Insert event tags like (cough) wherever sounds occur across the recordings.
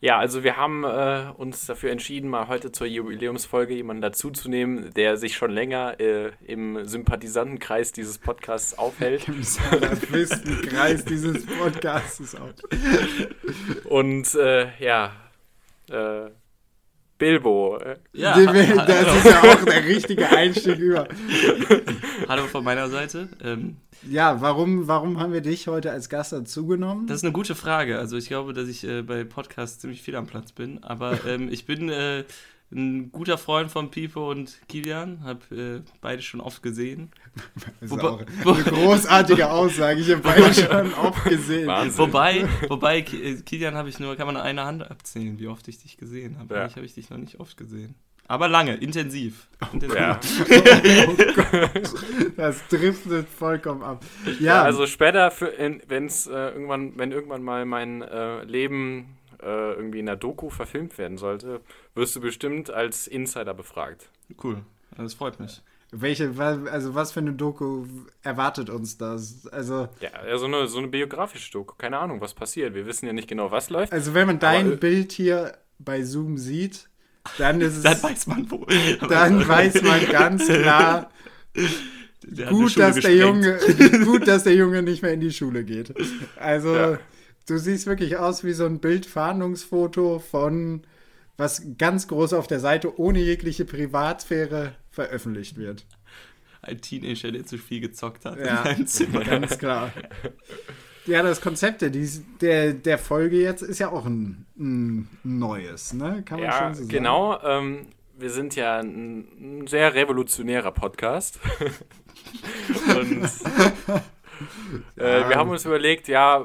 Ja, also wir haben äh, uns dafür entschieden, mal heute zur Jubiläumsfolge jemanden dazuzunehmen, der sich schon länger äh, im Sympathisantenkreis dieses Podcasts aufhält. Im Salafistenkreis dieses Podcasts aufhält. Und äh, ja, äh, Bilbo. Ja, das ist ja auch der richtige Einstieg über. (laughs) Hallo von meiner Seite. Ähm, ja, warum, warum haben wir dich heute als Gast dazugenommen? Das ist eine gute Frage. Also ich glaube, dass ich äh, bei Podcasts ziemlich viel am Platz bin. Aber ähm, ich bin äh, ein guter Freund von Pipo und Kilian, habe äh, beide schon oft gesehen. (laughs) Das ist Wobei, auch eine großartige Aussage, ich habe beide schon oft gesehen. Wahnsinn. Wobei, wobei äh, Kilian habe ich nur, kann man an einer Hand abzählen, wie oft ich dich gesehen habe. Ja. Ich habe ich dich noch nicht oft gesehen. Aber lange, intensiv. intensiv. Ja. oh (laughs) das driftet vollkommen ab. Ja, ja also später, wenn es äh, irgendwann, wenn irgendwann mal mein äh, Leben äh, irgendwie in der Doku verfilmt werden sollte, wirst du bestimmt als Insider befragt. Cool, das freut mich. Welche, also was für eine Doku erwartet uns das? Also ja, so eine, so eine biografische Doku. Keine Ahnung, was passiert. Wir wissen ja nicht genau, was läuft. Also wenn man dein aber, Bild hier bei Zoom sieht, dann ist (laughs) es. dann weiß man wo. Dann (laughs) weiß man ganz klar. Gut dass, der Junge, (laughs) gut, dass der Junge nicht mehr in die Schule geht. Also, ja. Du siehst wirklich aus wie so ein Bildfahndungsfoto von was ganz groß auf der Seite ohne jegliche Privatsphäre veröffentlicht wird. Ein Teenager, der zu viel gezockt hat ja, in Zimmer. Ganz klar. Ja, das Konzept der, der Folge jetzt ist ja auch ein, ein neues, ne? Kann man ja, schon so sagen. Genau. Ähm, wir sind ja ein, ein sehr revolutionärer Podcast. (laughs) Und (laughs) äh, ja. wir haben uns überlegt, ja,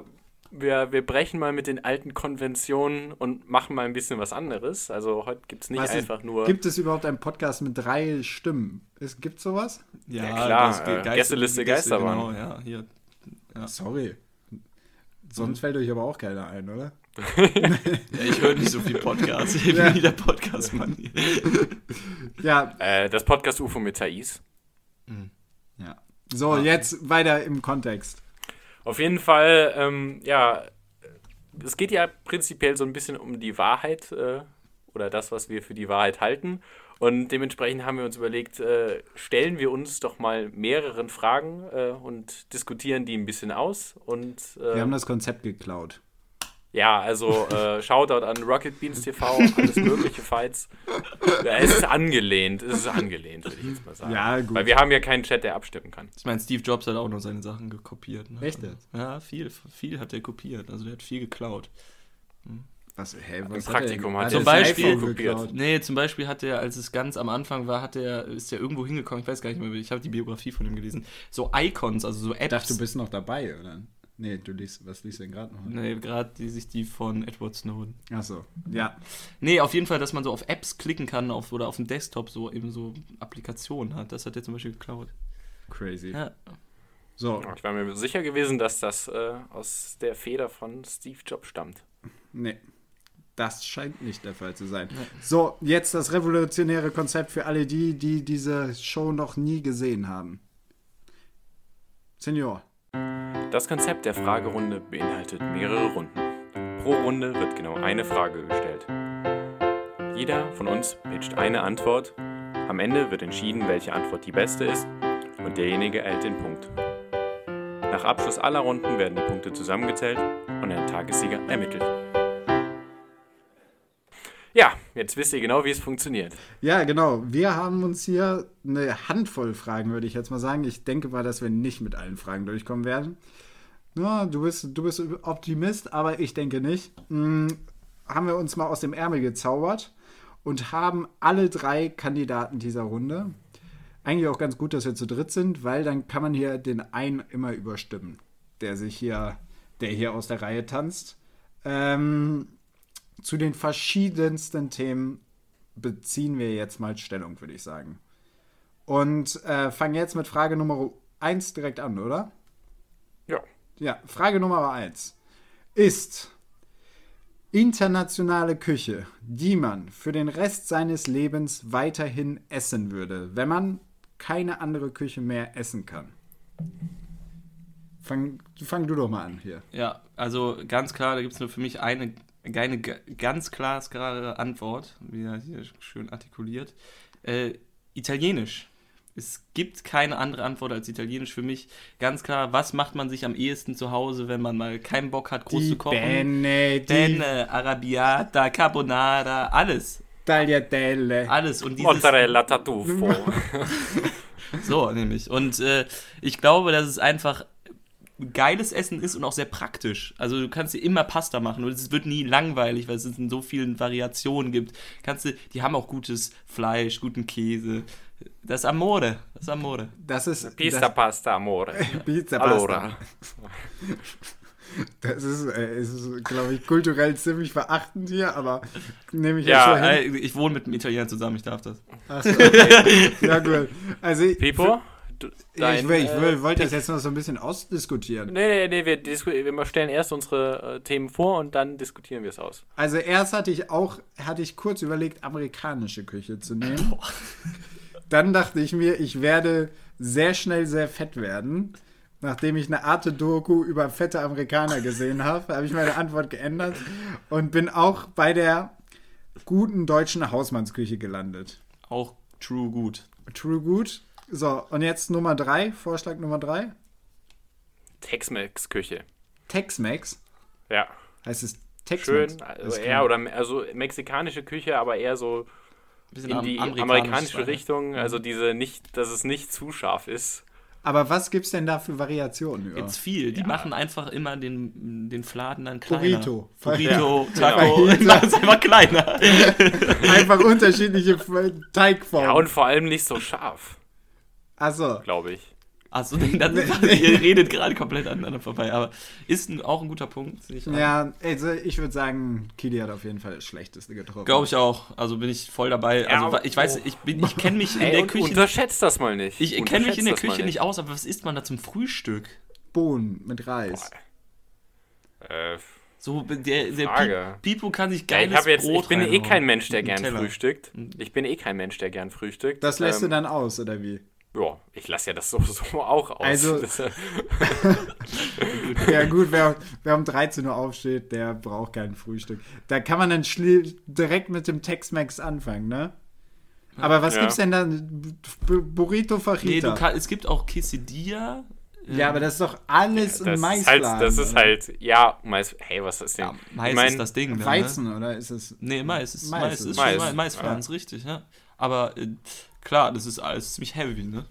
wir, wir brechen mal mit den alten Konventionen und machen mal ein bisschen was anderes. Also heute gibt es nicht was einfach ist, nur. Gibt es überhaupt einen Podcast mit drei Stimmen? Gibt es sowas? Ja, ja klar. Äh, Geist, Gästeliste Geisterbahn. Genau, ja, hier. Ja. Sorry. Sonst fällt euch aber auch keiner ein, oder? (laughs) ja, ich höre nicht so viel Podcasts. Ich bin ja. nie der Podcast-Mann. (laughs) ja. Äh, das Podcast UFO mit Thais. Mhm. Ja. So, jetzt weiter im Kontext. Auf jeden Fall, ähm, ja, es geht ja prinzipiell so ein bisschen um die Wahrheit äh, oder das, was wir für die Wahrheit halten. Und dementsprechend haben wir uns überlegt, äh, stellen wir uns doch mal mehreren Fragen äh, und diskutieren die ein bisschen aus. Und, wir haben das Konzept geklaut. Ja, also äh, Shoutout an Rocket Beans TV, alles mögliche Fights. Ja, es ist angelehnt, es ist angelehnt, würde ich jetzt mal sagen. Ja, gut. Weil wir haben ja keinen Chat, der abstimmen kann. Ich meine, Steve Jobs hat auch noch seine Sachen gekopiert. Ne? Echt jetzt? Ja, viel, viel hat er kopiert. Also der hat viel geklaut. Hm. Was, hey, was Im Praktikum hat, er, zum Beispiel kopiert. Nee, zum Beispiel hat er, als es ganz am Anfang war, hat er, ist er irgendwo hingekommen, ich weiß gar nicht mehr, ich habe die Biografie von ihm gelesen. So Icons, also so Apps. Ich dachte, du bist noch dabei, oder? Nee, du liest, was liest du denn gerade noch? Nee, gerade lese ich die von Edward Snowden. Achso, ja. Nee, auf jeden Fall, dass man so auf Apps klicken kann auf, oder auf dem Desktop so eben so Applikationen hat. Das hat er zum Beispiel geklaut. Crazy. Ja. So. Ich war mir sicher gewesen, dass das äh, aus der Feder von Steve Jobs stammt. Nee. Das scheint nicht der Fall zu sein. Ja. So, jetzt das revolutionäre Konzept für alle die, die diese Show noch nie gesehen haben. Senior. Das Konzept der Fragerunde beinhaltet mehrere Runden. Pro Runde wird genau eine Frage gestellt. Jeder von uns pitcht eine Antwort. Am Ende wird entschieden, welche Antwort die beste ist und derjenige erhält den Punkt. Nach Abschluss aller Runden werden die Punkte zusammengezählt und ein Tagessieger ermittelt. Ja, jetzt wisst ihr genau, wie es funktioniert. Ja, genau. Wir haben uns hier eine Handvoll Fragen, würde ich jetzt mal sagen. Ich denke mal, dass wir nicht mit allen Fragen durchkommen werden. Ja, du, bist, du bist Optimist, aber ich denke nicht. Hm, haben wir uns mal aus dem Ärmel gezaubert und haben alle drei Kandidaten dieser Runde. Eigentlich auch ganz gut, dass wir zu dritt sind, weil dann kann man hier den einen immer überstimmen, der sich hier, der hier aus der Reihe tanzt. Ähm, zu den verschiedensten Themen beziehen wir jetzt mal Stellung, würde ich sagen. Und äh, fangen jetzt mit Frage Nummer 1 direkt an, oder? Ja. Ja, Frage Nummer eins. Ist internationale Küche, die man für den Rest seines Lebens weiterhin essen würde, wenn man keine andere Küche mehr essen kann? Fang, fang du doch mal an hier. Ja, also ganz klar, da gibt es nur für mich eine Eine ganz klare Antwort, wieder hier schön artikuliert. Äh, Italienisch. Es gibt keine andere Antwort als Italienisch für mich. Ganz klar, was macht man sich am ehesten zu Hause, wenn man mal keinen Bock hat, groß Die zu kochen? Bene, die Penne, Arabiata, Carbonara, alles. Tagliatelle. Alles. Und dieses, Mozzarella Tartufo. (laughs) (laughs) So, nämlich. Und äh, ich glaube, dass es einfach geiles Essen ist und auch sehr praktisch. Also du kannst dir immer Pasta machen und es wird nie langweilig, weil es in so vielen Variationen gibt. Kannst du, die haben auch gutes Fleisch, guten Käse. Das Amore, das Amore. Das ist. Pista Pasta Amore. das, (laughs) Pizza Pasta. Allora. Das ist, äh, ist glaube ich, kulturell ziemlich verachtend hier, aber nehme ich jetzt Ja, so hin. Äh, Ich wohne mit einem Italiener zusammen, ich darf das. Ach so, okay. (laughs) ja, gut. Also, Pipo? Ja, ich, will, ich will, äh, wollte das jetzt noch so ein bisschen ausdiskutieren. Nee, nee, nee, wir, wir stellen erst unsere äh, Themen vor und dann diskutieren wir es aus. Also erst hatte ich auch, hatte ich kurz überlegt, amerikanische Küche zu nehmen. (laughs) Dann dachte ich mir, ich werde sehr schnell sehr fett werden. Nachdem ich eine Arte-Doku über fette Amerikaner gesehen habe, habe ich meine Antwort geändert und bin auch bei der guten deutschen Hausmannsküche gelandet. Auch true gut. True gut. So, und jetzt Nummer drei, Vorschlag Nummer drei. Tex-Mex-Küche. Tex-Mex. Ja. Heißt es Tex-Mex? Schön. Also eher, oder also mexikanische Küche, aber eher so in die amerikanisch amerikanische sein. Richtung. Also diese nicht, dass es nicht zu scharf ist. Aber was gibt's denn da für Variationen? Ja. Gibt's viel. Die machen einfach immer den, den Fladen dann kleiner. Burrito. Burrito, Ja, Taco. genau. (laughs) Machen es immer kleiner. (laughs) Einfach unterschiedliche Teigformen. Ja, und vor allem nicht so scharf, Achso. glaube ich. Achso, (laughs) dann, (laughs) ihr redet gerade komplett aneinander vorbei. Aber ist ein, auch ein guter Punkt. ich. Ja, also ich würde sagen, Kili hat auf jeden Fall das Schlechteste getroffen. Glaube ich auch. Also bin ich voll dabei. Also Ja, ich weiß, oh. ich, bin- ich kenne mich in der Küche. unterschätzt das mal nicht. Ich kenne mich in der Küche nicht aus, aber was isst man da zum Frühstück? Bohnen mit Reis. Äh, So, der, der Pipo kann sich ja, geiles ich, hab jetzt, Brot ich bin eh kein Mensch, der gern Teller. frühstückt. Ich bin eh kein Mensch, der gern frühstückt. Das lässt du ähm, dann aus, oder wie? Ja, ich lasse ja das (laughs) sowieso auch aus. Also- Das, (laughs) (laughs) Ja gut, wer, wer um 13 Uhr aufsteht, der braucht kein Frühstück. Da kann man dann schli- direkt mit dem Tex-Mex anfangen, ne? Aber was Ja. gibt's denn da? Burrito Nee, Fajita. kann, es gibt auch Quesadilla. ja, aber das ist doch alles das, im ist halt, das ist oder? halt, ja, Mais, hey, was ist denn? Ja, Mais ich mein, ist das Ding. Ne? Weizen, oder ist es... Nee, Mais ist Mais Mais, ist Mais. schon Mais, Maisfladen, ist richtig, ja. Aber äh, klar, das ist alles ziemlich heavy, ne?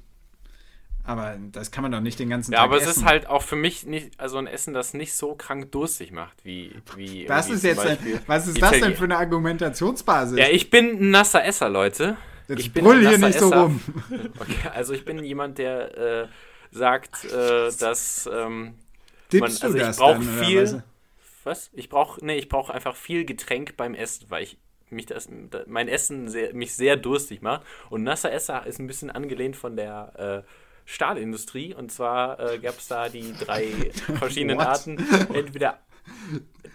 Aber das kann man doch nicht den ganzen Ja, Tag aber es essen. ist halt auch für mich nicht, also ein Essen, das nicht so krank durstig macht, wie. wie Was irgendwie ist jetzt ein, was ist das denn für eine Argumentationsbasis? Ja, ich bin ein nasser Esser, Leute. Jetzt ich brüll hier nicht so Esser. rum. (laughs) Okay, also ich bin jemand, der äh, sagt, äh, dass ähm, Man- also du ich das brauch oder viel- was? was? Ich brauche, nee, ich brauche einfach viel Getränk beim Essen, weil ich mich das, da- mein Essen sehr, mich sehr durstig macht. Und nasser Esser ist ein bisschen angelehnt von der äh, Stahlindustrie. Und zwar äh, gab es da die drei (laughs) verschiedenen? Arten. Entweder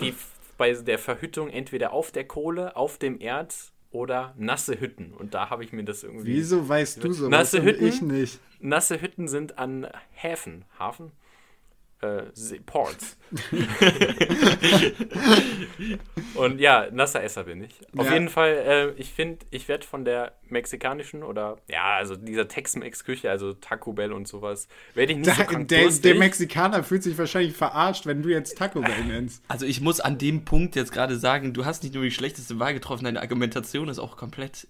die bei der Verhüttung entweder auf der Kohle, auf dem Erz oder nasse Hütten. Und da habe ich mir das irgendwie. Wieso weißt du sowas Nasse Hütten? ich nicht? Nasse Hütten sind an Häfen. Hafen? Äh, Ports. (laughs) Und ja, nasser Esser bin ich. Auf Ja. jeden Fall, äh, ich finde, ich werde von der mexikanischen oder, ja, also dieser Tex-Mex-Küche, also Taco Bell und sowas, werde ich nicht so Der, krank der, durstig. der Mexikaner fühlt sich wahrscheinlich verarscht, wenn du jetzt Taco Bell nennst. Also ich muss an dem Punkt jetzt gerade sagen, du hast nicht nur die schlechteste Wahl getroffen, deine Argumentation ist auch komplett,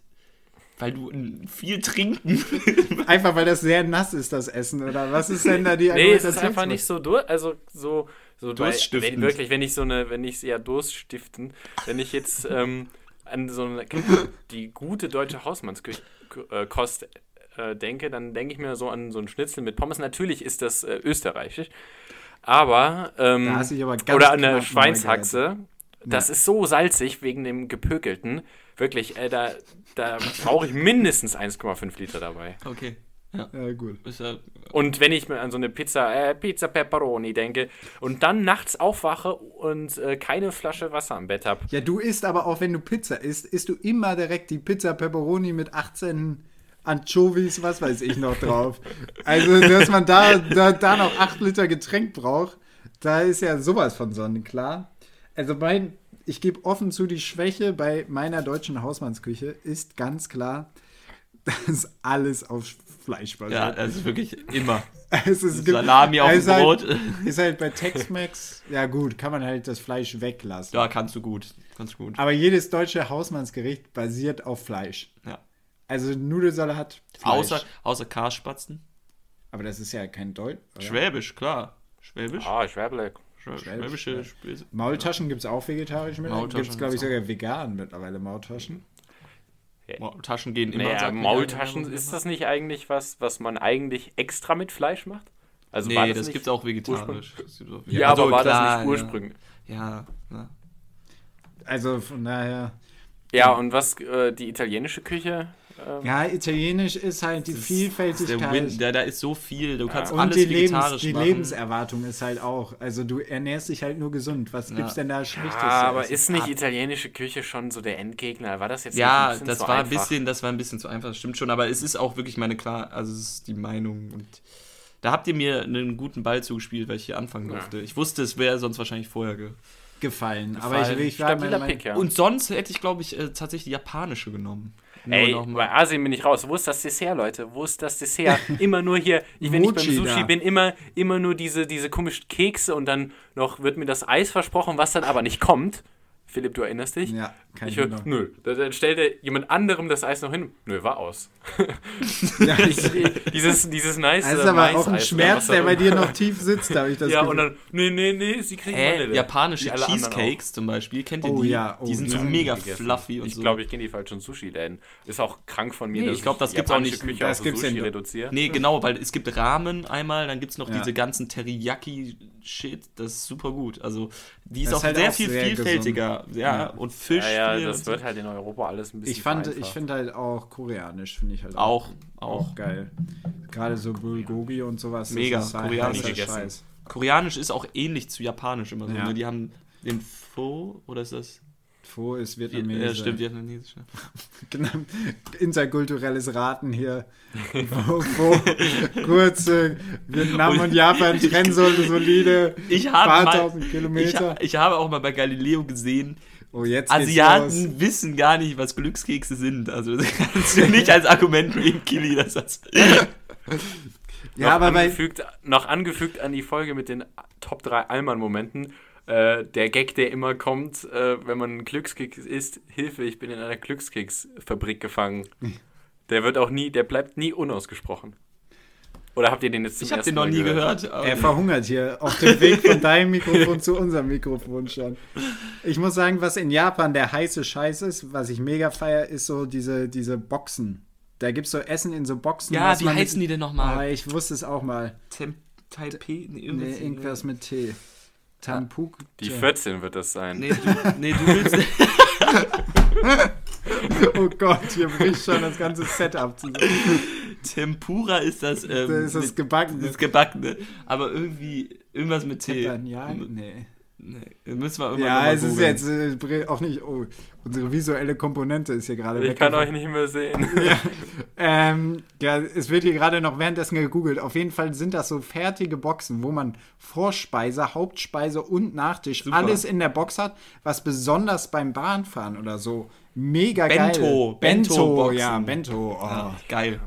weil du viel trinken. (laughs) Einfach weil das sehr nass ist, das Essen, oder was ist denn da die Nee, es ist einfach nicht so dur also so so Durststiftend. Wenn, wirklich, wenn ich so eine, wenn ich ja Durststiften, wenn ich jetzt ähm, an so eine die gute deutsche Hausmannskost äh, äh, denke, dann denke ich mir so an so ein Schnitzel mit Pommes. Natürlich ist das äh, österreichisch, aber ähm, aber ganz oder eine Schweinshaxe. Das ist so salzig wegen dem gepökelten. Wirklich, äh, da, da brauche ich mindestens 1,5 Liter dabei. Okay. Ja, gut. Ja, Und wenn ich mir an so eine Pizza, äh, Pizza Pepperoni denke und dann nachts aufwache und äh, keine Flasche Wasser am Bett habe. Ja, du isst aber auch, wenn du Pizza isst, isst du immer direkt die Pizza Pepperoni mit 18 Anchovies, was weiß ich noch drauf. Also, dass man da, da, da noch 8 Liter Getränk braucht, da ist ja sowas von sonnenklar. Also mein, ich gebe offen zu, die Schwäche bei meiner deutschen Hausmannsküche ist ganz klar, (laughs) dass alles auf Fleisch Ja, basiert. das ist wirklich immer. (laughs) es ist, Salami auf es dem ist Brot. Halt, (laughs) ist halt bei Tex-Mex, ja gut, kann man halt das Fleisch weglassen. Ja, kannst du gut. Kannst du gut. Aber jedes deutsche Hausmannsgericht basiert auf Fleisch. Ja. Also Nudelsalat, Fleisch. Außer, außer Karspatzen. Aber das ist ja kein Deutsch. Schwäbisch, klar. Schwäbisch. Ah, Schwäble. Schwä- Schwäbisch, Schwäbische. Spese. Maultaschen gibt es auch vegetarisch mit. Maultaschen Gibt es, glaube ich, sogar vegan mittlerweile Maultaschen. Mau- Taschen gehen immer. Naja, Maultaschen, ist das nicht eigentlich was, was man eigentlich extra mit Fleisch macht? Also war Nee, das nicht gibt's auch vegetarisch. Das Ja, Also aber war klar, das nicht ursprünglich? Ja, ja. Also von daher. Ja, und was äh, die italienische Küche? Ähm, Ja, italienisch ist halt die ist der Vielfältigkeit. Win, da, da ist so viel. Du kannst und alles die, Lebens, vegetarisch die machen. Lebenserwartung ist halt auch. Also du ernährst dich halt nur gesund. Was gibt's denn da Schlechtes? Ja, aber essen? ist nicht italienische Küche schon so der Endgegner? War das jetzt Ja, nicht ein bisschen das zu war ein einfach? bisschen, das war ein bisschen zu einfach, das stimmt schon, aber es ist auch wirklich meine klar, also es ist die Meinung und da habt ihr mir einen guten Ball zugespielt, weil ich hier anfangen durfte. Ich wusste, es wäre sonst wahrscheinlich vorher ge gefallen. Aber ich, Gefallen. ich Stabiler meine, Pick, ja. Und sonst hätte ich, glaube ich, äh, tatsächlich die japanische genommen. Nur Ey, bei. Asien bin ich raus. Wo ist das Dessert, Leute? Wo ist das Dessert? (laughs) Immer nur hier, ich, wenn ich beim Sushi da. bin, immer, immer nur diese, diese komischen Kekse und dann noch wird mir das Eis versprochen, was dann aber nicht kommt. Philipp, du erinnerst dich? Ja, kein Ich höre, Wunder. nö. Da- Dann stellt er jemand anderem das Eis noch hin. Nö, war aus. (laughs) Ja, ich, (laughs) dieses, dieses nice das ist äh, aber auch ein Maiseis, Schmerz, der bei dir noch tief sitzt, habe ich das Ja, Gefühl. und dann, nee, nee, nee, sie kriegen. Japanische Wie alle anderen Cheesecakes zum Beispiel, kennt ihr Oh die? ja, oh, die sind so ja. mega gegessen. fluffy und Ich so. glaube, ich kenne die falschen Sushi-Läden. Ist auch krank von mir, Nee, dass ich glaub, das die gibt's auch japanische nicht. Küche Das gibt's Sushi ja- reduziere. Nee, genau, weil es gibt Ramen einmal, dann gibt es noch Ja. diese ganzen Teriyaki-Shit, das ist super gut. Also, die ist auch halt sehr viel vielfältiger. Ja, Ja. und Fisch. Ja, ja, das wird so. halt in Europa alles ein bisschen ich fand, vereinfacht. ich finde halt auch koreanisch, finde ich halt Auch, auch auch. geil. Gerade so Bulgogi und sowas. Mega, ist halt koreanisch gegessen. Scheiß. Koreanisch ist auch ähnlich zu Japanisch immer so. Ja. Ne? Die haben den Pho, oder ist das? Pho ist Ja, Vietnamesisch. stimmt, Vietnamesisch. ja. (laughs) Genau. Interkulturelles Raten hier. wo, wo kurz äh, Vietnam und Japan trennen (laughs) sollte solide Ich habe paar mal, tausend ich, Kilometer. ich habe auch mal bei Galileo gesehen, oh, jetzt geht's los. Asiaten wissen gar nicht, was Glückskekse sind. Also (laughs) das kannst du nicht als Argument nehmen, Kili. Das das Ja, aber noch, bei, angefügt, noch angefügt an die Folge mit den Top 3 Allmann-Momenten. Äh, der Gag, der immer kommt, äh, wenn man einen Glückskeks isst, Hilfe, ich bin in einer Glückskeksfabrik gefangen. Der wird auch nie, der bleibt nie unausgesprochen. Oder habt ihr den jetzt zum ich habe ersten den noch Mal nie gehört? gehört. er verhungert hier auf dem Weg von deinem Mikrofon zu unserem Mikrofon schon. Ich muss sagen, was in Japan der heiße Scheiß ist, was ich mega feier, ist so diese, diese Boxen. Da gibt es so Essen in so Boxen. ja, wie man mit- heißen die denn nochmal? ich wusste es auch mal. Tem Taipei? Nee, Nee, irgendwas mit T. Tampuk. Die 14 wird das sein. Nee, du, nee, du willst. (laughs) Oh Gott, hier bricht schon das ganze Setup zusammen. Tempura ist das. Ähm, Das ist das mit- Gebackene. das Gebackene. Aber irgendwie. Irgendwas mit T. Ja, nee. Nee, müssen wir irgendwann Ja, es ist jetzt äh, auch nicht. Oh, unsere visuelle Komponente ist hier gerade Ich kann euch nicht mehr sehen. (laughs) Ähm, ja, es wird hier gerade noch währenddessen gegoogelt. Auf jeden Fall sind das so fertige Boxen, wo man Vorspeise, Hauptspeise und Nachtisch Super. alles in der Box hat, was besonders beim Bahnfahren oder so mega Bento, geil. Bento, Bento-Boxen. ja, Bento. Oh. Ja, geil.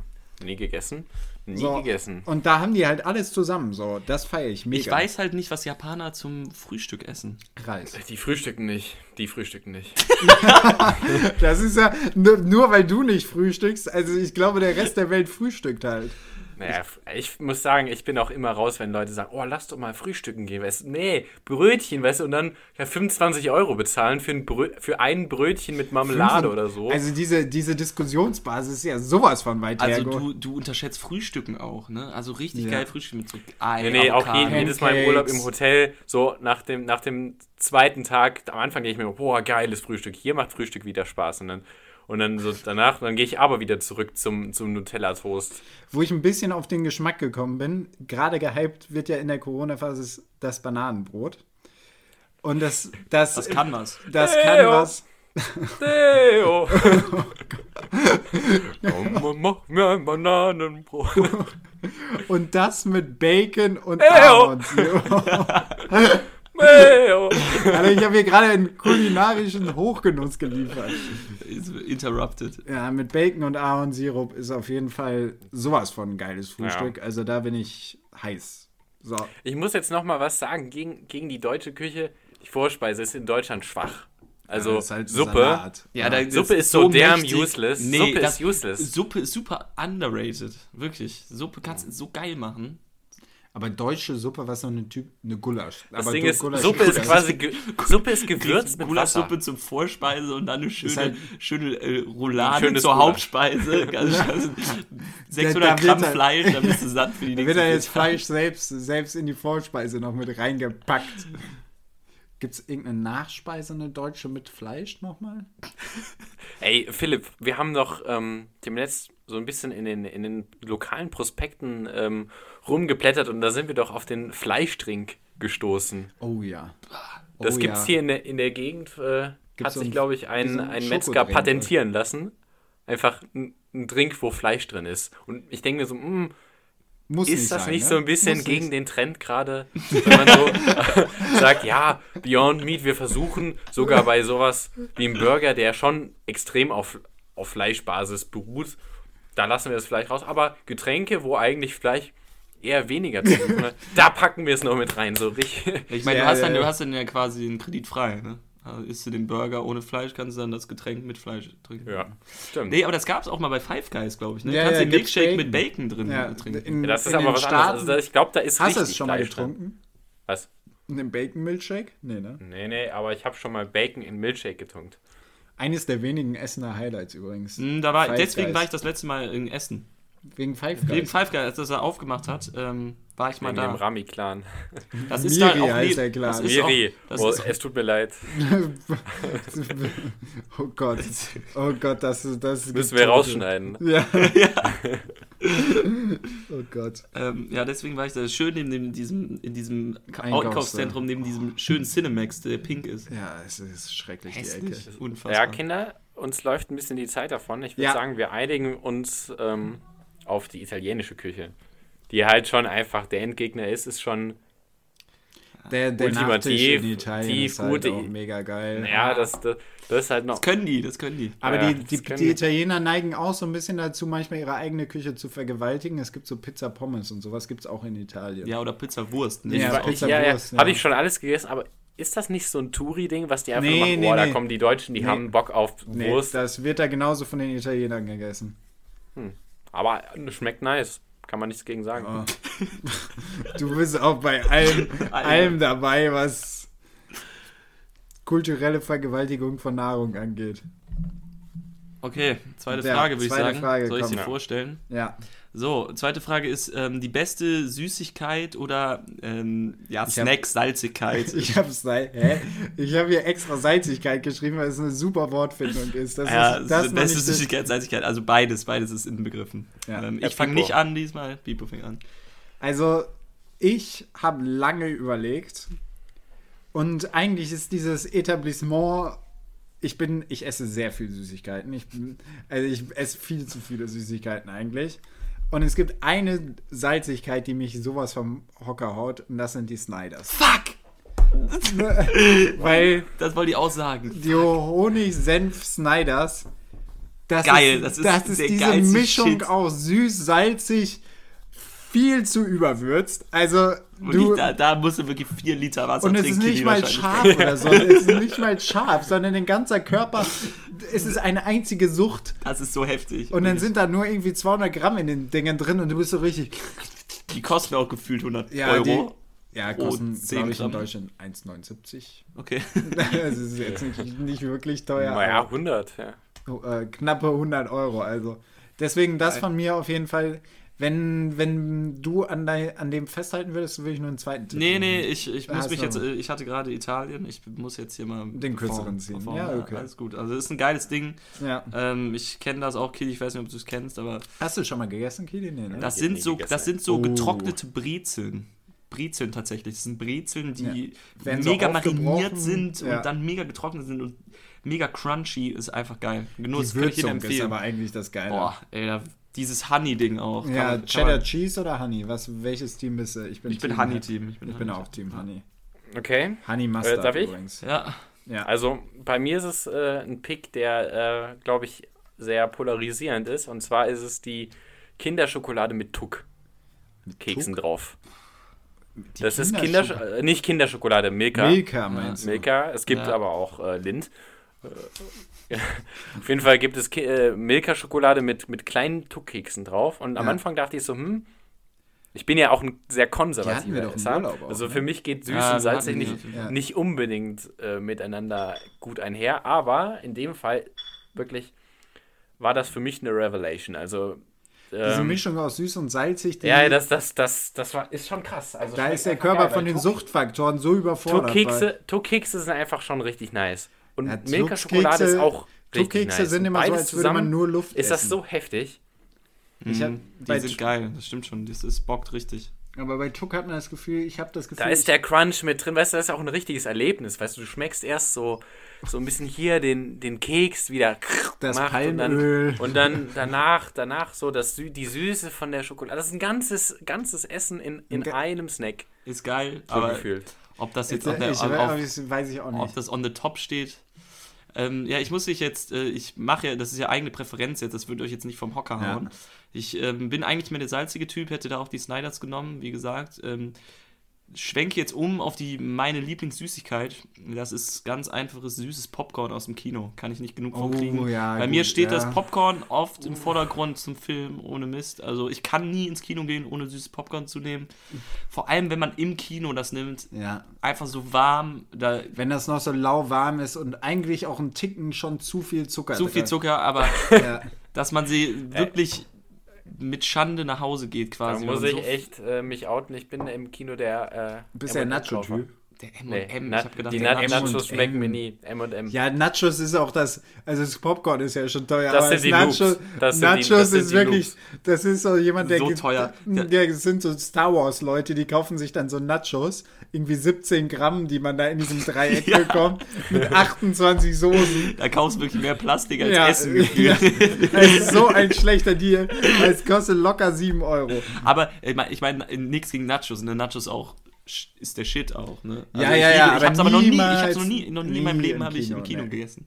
Nie gegessen. Nie So, gegessen. Und da haben die halt alles zusammen. So, das feiere ich mega. Ich weiß halt nicht, was Japaner zum Frühstück essen. Reis. Die frühstücken nicht. Die frühstücken nicht. (laughs) Das ist ja nur, nur weil du nicht frühstückst. Also ich glaube, der Rest der Welt frühstückt halt. Naja, ich muss sagen, ich bin auch immer raus, wenn Leute sagen, oh, lass doch mal frühstücken gehen. Weißt, du, nee, Brötchen, weißt du, und dann ja, 25 Euro bezahlen für ein, Brö für ein Brötchen mit Marmelade oder so. Also diese, diese Diskussionsbasis ist ja sowas von weit Also hergeholt. du, du unterschätzt Frühstücken auch, ne? Also richtig Ja. geil Frühstücken mit so Ei, nee, nee, auch Avocado. je, jedes Mal im Urlaub im Hotel, so nach dem, nach dem zweiten Tag, am Anfang gehe ich mir, boah, geiles Frühstück, hier macht Frühstück wieder Spaß. Und dann, und dann so danach, dann gehe ich aber wieder zurück zum, zum Nutella-Toast. Wo ich ein bisschen auf den Geschmack gekommen bin, gerade gehypt wird ja in der Corona-Phase das Bananenbrot. Und das, das, Das kann was. das Hey, kann (laughs) oh. was. Theo! Komm, mach mir ein Bananenbrot. Und das mit Bacon und oh. Well. (laughs) Also ich habe hier gerade einen kulinarischen Hochgenuss geliefert. Interrupted. Ja, mit Bacon und Ahornsirup ist auf jeden Fall sowas von ein geiles Frühstück. Also da bin ich heiß. So. Ich muss jetzt noch mal was sagen gegen, gegen die deutsche Küche. Die Vorspeise ist in Deutschland schwach. Also ist halt Suppe. Ja, da, Suppe ist so damn mächtig. useless. Nee, Suppe das, ist useless. Suppe ist super underrated. Wirklich. Suppe kannst du so geil machen. Aber deutsche Suppe, was so eine Typ, eine Gulasch. Das Aber Ding ist, Gulasch- Suppe ist quasi ge Suppe ist gewürzt mit. Gulaschsuppe zum Vorspeise und dann eine schöne, halt- schöne äh, Roulade zur Gulasch. Hauptspeise. Also, also 600 Da wird Gramm halt- Fleisch, dann bist du satt für die (laughs) Da nächsten wird da jetzt vier Tage. Fleisch selbst, selbst in die Vorspeise noch mit reingepackt. Gibt es irgendeine Nachspeise, eine deutsche mit Fleisch nochmal? Ey, Philipp, wir haben doch ähm, demnächst so ein bisschen in den, in den lokalen Prospekten ähm, rumgeblättert und da sind wir doch auf den Fleischtrink gestoßen. Oh ja. Oh, Das gibt's ja. hier in der, in der Gegend, äh, hat sich, glaube ich, ein, ein Metzger patentieren lassen. Einfach ein, ein Drink, wo Fleisch drin ist. Und ich denke mir so, mh, Muss ist das sein, nicht ne? so ein bisschen Muss gegen nicht. den Trend gerade, wenn man so (laughs) sagt, ja, Beyond Meat, wir versuchen sogar bei sowas wie einem Burger, der schon extrem auf, auf Fleischbasis beruht, da lassen wir das Fleisch raus, aber Getränke, wo eigentlich Fleisch eher weniger zu suchen hat, da packen wir es noch mit rein, so richtig. (laughs) Ich meine, du, hast dann, ja, du hast dann ja quasi einen Kredit frei, ne? Also isst du den Burger ohne Fleisch, kannst du dann das Getränk mit Fleisch trinken. Ja, stimmt. Nee, aber das gab es auch mal bei Five Guys, glaube ich. Ne? Ja, du kannst ja, den Milkshake Bacon. mit Bacon drin Ja, trinken. in, Ja, das ist in aber den was Staaten, anderes. Also, ich glaube, da ist Hast du es schon mal Fleisch drin. getrunken? Was? Einen Bacon Milkshake? Nee, ne? Nee, nee, aber ich habe schon mal Bacon in Milkshake getunkt. Eines der wenigen Essener Highlights übrigens. Hm, Da war, Five deswegen Guys. war ich das letzte Mal in Essen. Wegen Five Wegen Guys. Five Guys, als das er aufgemacht hat, ähm, war ich mal Wegen dem da. Rami-Clan. Das ist Miri da auch heißt nie- der Clan. das ist Miri, auch, das oh, ist, es tut mir leid. (laughs) oh Gott. Oh Gott, das ist. Das Müssen wir rausschneiden. Ja. (laughs) (laughs) oh Gott. ähm, ja, deswegen war ich da schön in dem, diesem, in diesem Einkaufs- Einkaufszentrum, neben diesem schönen Cinemax, der pink ist. Ja, es ist schrecklich, die Ecke. Hässlich. Unfassbar. Ja, Kinder, uns läuft ein bisschen die Zeit davon. Ich würde Ja. sagen, wir einigen uns ähm, auf die italienische Küche. Die halt schon einfach der Endgegner ist, ist schon, Der, der Ultimativ, in Italien tief ist halt gute- auch mega geil. naja, das, das, das ist halt noch. Das können die, das können die. Aber Ja, die, die, die wir. Italiener neigen auch so ein bisschen dazu, manchmal ihre eigene Küche zu vergewaltigen. Es gibt so Pizza Pommes und sowas gibt es auch in Italien. Ja, oder Pizza Wurst. Ne? Ja, Pizza ja, ja, Wurst, ja. habe ich schon alles gegessen, aber ist das nicht so ein Touri-Ding, was die einfach Nee, machen? nee, Boah, da nee. kommen die Deutschen, die Nee. haben Bock auf Nee, Wurst. das wird da genauso von den Italienern gegessen. Aber schmeckt nice. Kann man nichts gegen sagen. Oh. (laughs) Du bist auch bei allem, (laughs) allem dabei, was kulturelle Vergewaltigung von Nahrung angeht. Okay, zweite Ja, Frage würde ich sagen. Frage, Soll ich komm. sie Ja. vorstellen? Ja, So, zweite Frage ist ähm, die beste Süßigkeit oder ähm, ja, hab- Snack, Salzigkeit. (laughs) ich habe habe hier extra Salzigkeit geschrieben, weil es eine super Wortfindung ist. Das ja, ist das beste Süßigkeit, Salzigkeit, also beides, beides ist inbegriffen. Ja. Ähm, ich fange nicht an diesmal, Pipo fängt an. Also, ich habe lange überlegt und eigentlich ist dieses Etablissement, ich bin, ich esse sehr viel Süßigkeiten. Ich bin, also ich esse viel zu viele Süßigkeiten eigentlich. Und es gibt eine Salzigkeit, die mich sowas vom Hocker haut, und das sind die Snyders. Fuck! (laughs) Weil Das wollte ich auch sagen. die Honig-Senf-Snyders, das Geil, ist, das ist das ist diese Mischung Shit. aus süß, salzig, viel zu überwürzt. Also, du, da, da musst du wirklich vier Liter Wasser und es trinken. ist nicht mal scharf oder so. Es ist nicht mal scharf, sondern dein ganzer Körper, es ist eine einzige Sucht. Das ist so heftig. Und dann sind da nur irgendwie 200 Gramm in den Dingen drin und du bist so richtig. die kosten auch gefühlt 100 Ja, Euro. Ja, Pro kosten, 10 glaube ich, in. Deutschland 1,79. Okay. (laughs) das ist jetzt nicht, nicht wirklich teuer. Naja, aber- 100, ja. äh, knappe 100 Euro. Also deswegen das von mir auf jeden Fall. Wenn, wenn du an, dein, an dem festhalten würdest, würde ich nur einen zweiten Tipp Nee, nee, ich, ich muss mich jetzt, äh, ich hatte gerade Italien, ich muss jetzt hier mal Den kürzeren ziehen. performen. Ja, okay. Alles gut. Also, das ist ein geiles Ding. Ja. Ähm, ich kenne das auch, Kili, ich weiß nicht, ob du es kennst, aber Hast du schon mal gegessen, Kili? Nee, ne? das sind so, gegessen, das sind so Oh. getrocknete Brezeln. Brezeln tatsächlich. Das sind Brezeln, die so mega aufgebrochen, mariniert sind ja. und dann mega getrocknet sind und mega crunchy. Ist einfach geil. Genuss, Die kann ich jedem Würzung ist empfehlen. aber eigentlich das Geile. Boah, ey, da, dieses Honey-Ding auch. Kann ja, man- Cheddar man- Cheese oder Honey? Was, welches Team bist du? Ich bin, Ich bin Team Honey-Team. Ich bin, Ich bin auch Team Honey. Okay. Honey Mustard darf ich? übrigens. Ja. Ja. Also bei mir ist es äh, ein Pick, der, äh, glaube ich, sehr polarisierend ist. Und zwar ist es die Kinderschokolade mit Tuck. Mit Keksen drauf. Die Das ist Kinderschoko- Kindersch äh, nicht Kinderschokolade, Milka. Milka meinst du? Milka. Es gibt Ja. aber auch äh, Lind. Auf jeden Fall gibt es äh, Milka-Schokolade mit, mit kleinen Tuckkeksen drauf. Und am Ja. Anfang dachte ich so, hm, ich bin ja auch ein sehr konservativer Esser. Urlaub auch, Also ne? für mich geht süß Ja, und salzig nicht, Fall. nicht unbedingt äh, miteinander gut einher. Aber in dem Fall wirklich war das für mich eine Revelation. Also Diese ähm, Mischung aus süß und salzig, die, ja, das, das, das, das war, ist schon krass. Also da ist der Körper geil, von den Tuck- Suchtfaktoren so überfordert. Tuckkekse, Tuckkekse sind einfach schon richtig nice. Und Ja, Milka-Schokolade ist auch richtig Tuckkekse nice. sind immer so, als würde man zusammen nur Luft Ist das essen. so heftig? Ich hab, Mhm. Die sind geil, das stimmt schon. Das ist bockt richtig. aber bei Tuck hat man das Gefühl, ich habe das Gefühl, Da ist der Crunch mit drin, weißt du, das ist auch ein richtiges Erlebnis, weißt du, du schmeckst erst so, so ein bisschen hier den, den Keks wieder Das macht Palmöl. und dann, und dann danach, danach so das, die Süße von der Schokolade. Das ist ein ganzes, ganzes Essen in, in Ge- einem Snack, Ist geil, so aber gefühlt. Ob das ich, jetzt auf der, ich, auf, weiß, weiß ich auch ob nicht. das on the top steht. Ähm, ja, ich muss dich jetzt, äh, ich mache ja, das ist ja eigene Präferenz jetzt, das würde euch jetzt nicht vom Hocker Ja. hauen. Ich ähm, bin eigentlich mehr der salzige Typ, hätte da auch die Snyders genommen, wie gesagt. Ähm, schwenke jetzt um auf die meine Lieblingssüßigkeit. Das ist ganz einfaches süßes Popcorn aus dem Kino. Kann ich nicht genug von Oh, kriegen. ja, Bei gut, mir steht ja. das Popcorn oft im Vordergrund zum Film ohne Mist. Also ich kann nie ins Kino gehen, ohne süßes Popcorn zu nehmen. Vor allem, wenn man im Kino das nimmt, Ja. einfach so warm, da Wenn das noch so lauwarm ist und eigentlich auch ein Ticken schon zu viel Zucker zu viel. Zucker, aber (laughs) Ja. dass man sie wirklich mit Schande nach Hause geht Da quasi. muss wenn ich so- echt äh, mich outen. Ich bin im Kino der. Äh, Bist der. Nacho-Typ. Der Nee, M&M, Na- ich hab gedacht, die der Na Nacho- Nachos M&M. schmecken mir nie. M&M. Ja, Nachos ist auch das, also das Popcorn ist ja schon teuer, Das aber sind die Nachos. Das sind die- Nachos das ist wirklich, Noobs. das ist so jemand, der, So teuer. Der, der sind so Star Wars Leute, die kaufen sich dann so Nachos, irgendwie 17 Gramm, die man da in diesem Dreieck (laughs) Ja. bekommt, mit (laughs) 28 Soßen. Da kaufst du wirklich mehr Plastik als Ja, Essen. (laughs) ja. Es ist so ein schlechter Deal. Es kostet locker 7 Euro. Aber ich meine, ich mein, nichts gegen Nachos. Ne? Nachos auch ist der Shit auch. Ne? Ja, ich ja, ja, liebe- Ich aber hab's aber noch nie, ich hab's noch nie, noch nie in meinem Leben im habe ich im Kino, nee. gegessen.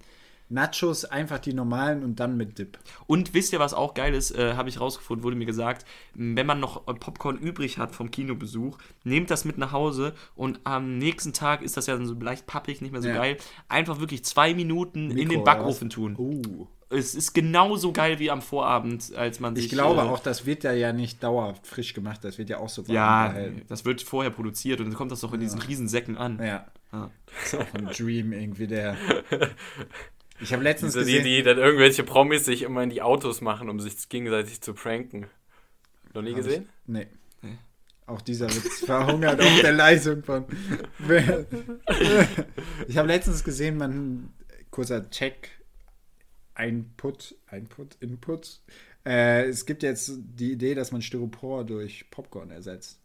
Nachos einfach die normalen und dann mit Dip. Und wisst ihr, was auch geil ist, äh, habe ich rausgefunden, wurde mir gesagt, wenn man noch äh, Popcorn übrig hat vom Kinobesuch, nehmt das mit nach Hause und am nächsten Tag ist das ja dann so leicht pappig, nicht mehr so Ja. geil, einfach wirklich zwei Minuten in Mikro, den oder Backofen tun. Uh. Es ist genauso geil wie am Vorabend, als man sich... Ich glaube äh, auch, das wird ja, ja nicht dauerhaft frisch gemacht, das wird ja auch so Ja, gehalten. das wird vorher produziert und dann kommt das doch in diesen Riesensäcken an. Ja. Ja. Das ist auch ein Dream irgendwie, der. (laughs) Ich habe letztens Also die, gesehen. die dann irgendwelche Promis sich immer in die Autos machen, um sich gegenseitig zu pranken. Noch nie Hab ich- gesehen? Nee. Nee. Auch dieser Witz verhungert auf der Leistung von. (laughs) ich habe letztens gesehen, man. Kurzer Check. Input. Input. Input. Äh, es gibt jetzt die Idee, dass man Styropor durch Popcorn ersetzt.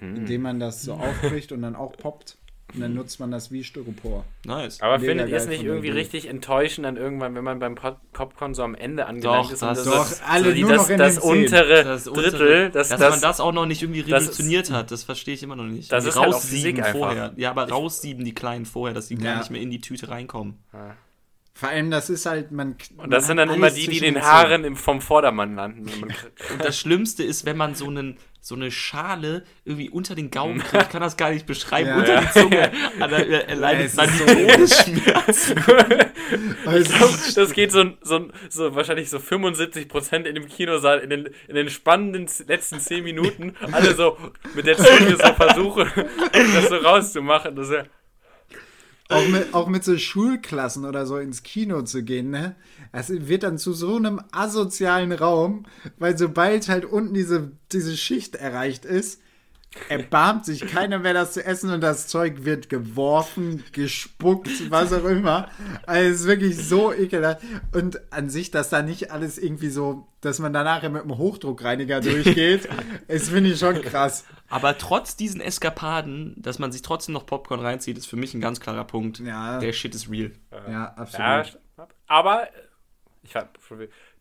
Mhm. Indem man das so aufbricht und dann auch poppt. Und dann nutzt man das wie Styropor. Nice. Aber Mega findet ihr es nicht irgendwie Idee. richtig enttäuschend dann irgendwann, wenn man beim Pop Popcorn so am Ende angelangt Doch, ist? das- und doch, alle die- nur noch in das den Szenen. untere Das Drittel, das, dass das, man das auch noch nicht irgendwie das revolutioniert hat, das verstehe ich immer noch nicht. Das Die ist halt auch raussieben einfach. vorher. Ja, aber raussieben die Kleinen vorher, dass die gar Ja. nicht mehr in die Tüte reinkommen. Vor allem, das ist halt, man. und das sind dann immer die, die in den Haaren im, vom Vordermann landen. Und man- das Schlimmste ist, wenn man so, einen, so eine Schale irgendwie unter den Gaumen kriegt, ich kann das gar nicht beschreiben, Ja. unter die Zunge, (laughs) er ist dann so die Todesschmerzen. (laughs) Also, Das geht so, so, so wahrscheinlich so 75% in dem Kinosaal in den, in den spannenden letzten 10 Minuten. Alle so mit der Zunge so versuchen, (laughs) das so rauszumachen. Das ist ja, auch mit, auch mit so Schulklassen oder so ins Kino zu gehen, ne? Das wird dann zu so einem asozialen Raum, weil sobald halt unten diese, diese Schicht erreicht ist, erbarmt sich keiner mehr das zu essen und das Zeug wird geworfen, gespuckt, was auch immer. Also es ist wirklich so ekelhaft. Und an sich, dass da nicht alles irgendwie so, dass man danach mit einem Hochdruckreiniger (laughs) durchgeht, ist finde ich schon krass. Aber trotz diesen Eskapaden, dass man sich trotzdem noch Popcorn reinzieht, ist für mich ein ganz klarer Punkt. Ja. Der Shit ist real. Ja, absolut. ja, aber ich hab,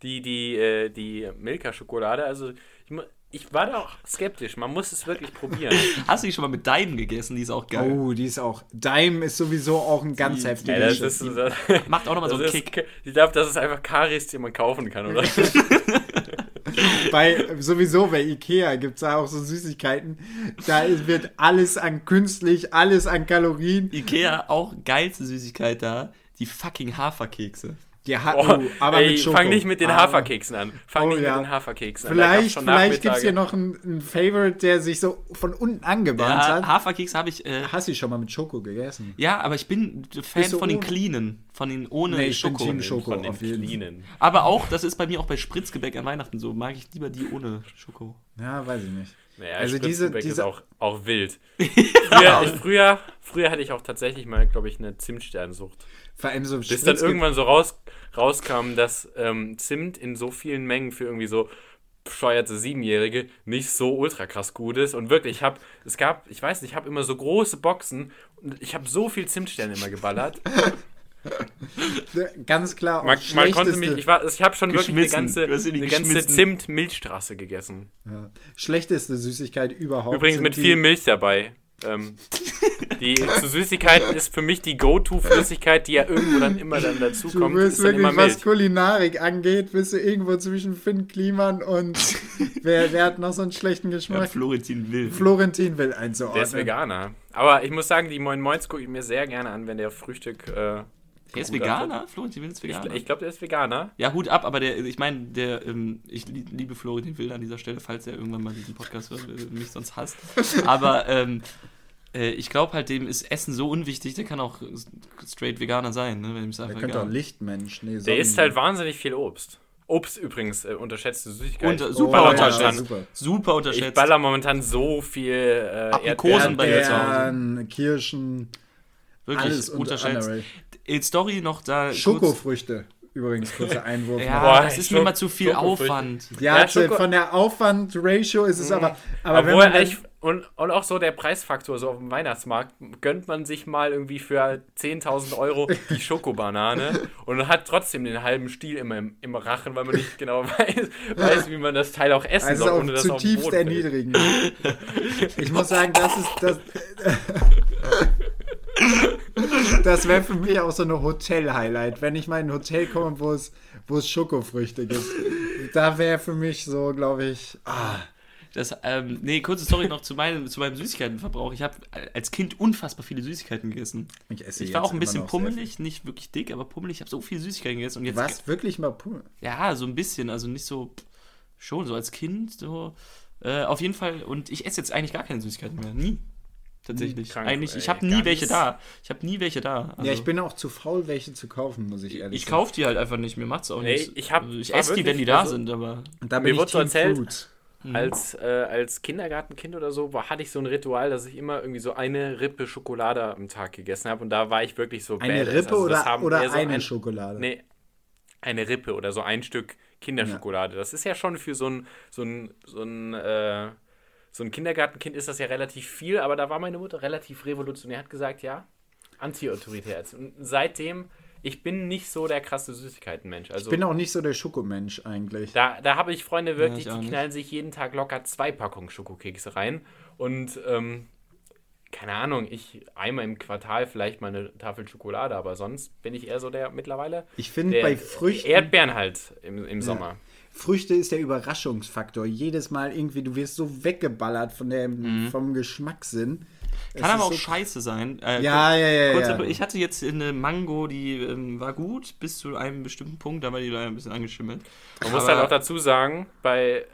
die, die, äh, die Milka-Schokolade, also ich, mu- ich war da auch skeptisch. Man muss es wirklich probieren. (laughs) Hast du die schon mal mit Daim gegessen? Die ist auch geil. Oh, die ist auch. Dime ist sowieso auch ein ganz heftiger Ey, das ist, das, (laughs) Macht auch nochmal so einen das Kick. ist, ich glaube, das ist einfach Karies, die man kaufen kann, oder? (laughs) bei, sowieso bei Ikea gibt es da auch so Süßigkeiten. Da ist- wird alles an künstlich, alles an Kalorien. Ikea, auch geilste Süßigkeit da. Die fucking Haferkekse. Die hat, Oh, oh, aber ey, mit Schoko. fang nicht mit den Ah. Haferkeksen an. Fang Oh, nicht ja. mit den Haferkeksen an. Vielleicht, schon vielleicht gibt es hier noch einen, einen Favorite, der sich so von unten angebahnt Ja, hat. Haferkekse habe ich. Äh, Hast du schon mal mit Schoko gegessen? ja, aber ich bin Fan du von den cleanen. Von den ohne Nee, ich bin Schoko. Team Schoko. Von den auf jeden Fall. Cleanen. Aber auch, das ist bei mir auch bei Spritzgebäck an Weihnachten so. Mag ich lieber die ohne Schoko. Ja, weiß ich nicht. Naja, Also diese- diese, ist auch, auch wild. (laughs) Früher, ich, früher, früher hatte ich auch tatsächlich mal, glaube ich, eine Zimtsternsucht. Vor allem so Bis dann Spritzge- irgendwann so raus, rauskam, dass ähm, Zimt in so vielen Mengen für irgendwie so bescheuerte Siebenjährige nicht so ultra krass gut ist. Und wirklich, ich habe, es gab, ich weiß nicht, ich habe immer so große Boxen und ich habe so viel Zimtsterne immer geballert. Ganz klar. Man, man konnte mich, ich, war, ich habe schon wirklich eine ganze, eine ganze. Zimt-Milchstraße gegessen. Ja. Schlechteste Süßigkeit überhaupt. Übrigens mit viel Milch dabei. Ähm, die zu Süßigkeiten ist für mich die Go-To-Flüssigkeit, die ja irgendwo dann immer dann dazu Du kommt, bist wirklich, was. Kulinarik angeht, bist du irgendwo zwischen Finn Kliman und (laughs) wer, wer hat noch so einen schlechten Ja, Geschmack? Florentin Will. Florentin will Der ist einzuordnen. Veganer. Aber ich muss sagen, die Moin Moins gucke ich mir sehr gerne an, wenn der Frühstück. Äh, Der ist Veganer? Florentin Will ist Ich, Veganer? ich glaube, der ist Veganer. ja, Hut ab, aber der, ich meine, der, ähm, ich lie- liebe Florentin Will an dieser Stelle, falls er irgendwann mal diesen Podcast hört, äh, mich sonst hasst. (laughs) Aber ähm, äh, ich glaube halt, dem ist Essen so unwichtig, der kann auch straight Veganer sein, ne? Wenn Der könnte auch egal. Lichtmensch. Nee, Der isst halt wahnsinnig viel Obst. Obst übrigens, äh, unterschätzte Süßigkeit. Unter- Ich super baller unterschätzt. momentan- super. Super Ich unterschätzt. baller momentan so viel äh, Aprikosen bei dir zu Hause. Erdbeeren, Kirschen, Wirklich alles unter unterschätzt. Underrated. Äh, Story noch da. kurz- Schokofrüchte. Übrigens, kurzer Einwurf. Ja, Boah, das ist mir mal zu viel. Aufwand. Ja, Ja, von der Aufwand-Ratio ist es aber. Aber wenn Obwohl, man dann, ich, und, und auch so der Preisfaktor, so auf dem Weihnachtsmarkt, gönnt man sich mal irgendwie für 10.000 Euro die (laughs) Schokobanane und hat trotzdem den halben Stiel immer im, im Rachen, weil man nicht genau weiß, weiß, wie man das Teil auch essen also soll, auch ohne dass es auf Boden fällt. erniedrigend. Ich muss sagen, das ist das. (laughs) Das wäre für mich auch so eine Hotel-Highlight, wenn ich mal in ein Hotel komme, wo es, wo es Schokofrüchte gibt. Da wäre für mich so, glaube ich. Ah, Das, ähm, nee, kurze Story noch zu meinem, zu meinem Süßigkeitenverbrauch. Ich habe als Kind unfassbar viele Süßigkeiten gegessen. ich esse Ich war auch ein bisschen pummelig, nicht wirklich dick, aber pummelig. Ich habe so viele Süßigkeiten gegessen. Und jetzt, Was? Wirklich mal Pummel? Ja, so ein bisschen. Also nicht so, schon so als Kind. So, äh, auf jeden Fall. Und ich esse jetzt eigentlich gar keine Süßigkeiten mehr. Nie. Tatsächlich. Krank, eigentlich, ich habe nie welche da. Ich habe nie welche da. Also, ja, ich bin auch zu faul, welche zu kaufen, muss ich ehrlich ich sagen. kaufe die halt einfach nicht. Mir macht's auch nichts. ich hab- also ich esse die, wenn die da also- sind, aber. Da Mir bin ich wurde so erzählt- Fruit. Als, äh, als Kindergartenkind oder so war, hatte ich so ein Ritual, dass ich immer irgendwie so eine Rippe Schokolade am Tag gegessen habe und da war ich wirklich so Eine badass. Rippe Also oder, haben oder so eine ein- Schokolade? Nee, eine Rippe oder so ein Stück Kinderschokolade. Das ist ja schon für so ein, so ein, so ein, äh, so ein Kindergartenkind ist das ja relativ viel, aber da war meine Mutter relativ revolutionär, hat gesagt, ja, anti-autoritär. Und seitdem, ich bin nicht so der krasse Süßigkeitenmensch. Also Ich bin auch nicht so der Schokomensch eigentlich. da, da habe ich Freunde wirklich, ich auch die nicht. knallen sich jeden Tag locker zwei Packungen Schokokekse rein. Und ähm, keine Ahnung, ich einmal im Quartal vielleicht mal eine Tafel Schokolade, aber sonst bin ich eher so der mittlerweile. Ich finde bei Früchten. Erdbeeren halt im, im Sommer. Früchte ist der Überraschungsfaktor. Jedes Mal irgendwie, du wirst so weggeballert von der, vom Geschmackssinn. Es Kann aber ist auch so, scheiße sein. Äh, Ja, ja, ja. Kurz, ja. aber ich hatte jetzt eine Mango, die ähm, war gut bis zu einem bestimmten Punkt, da war die leider ein bisschen angeschimmelt. Man muss Aber- halt auch dazu sagen, bei,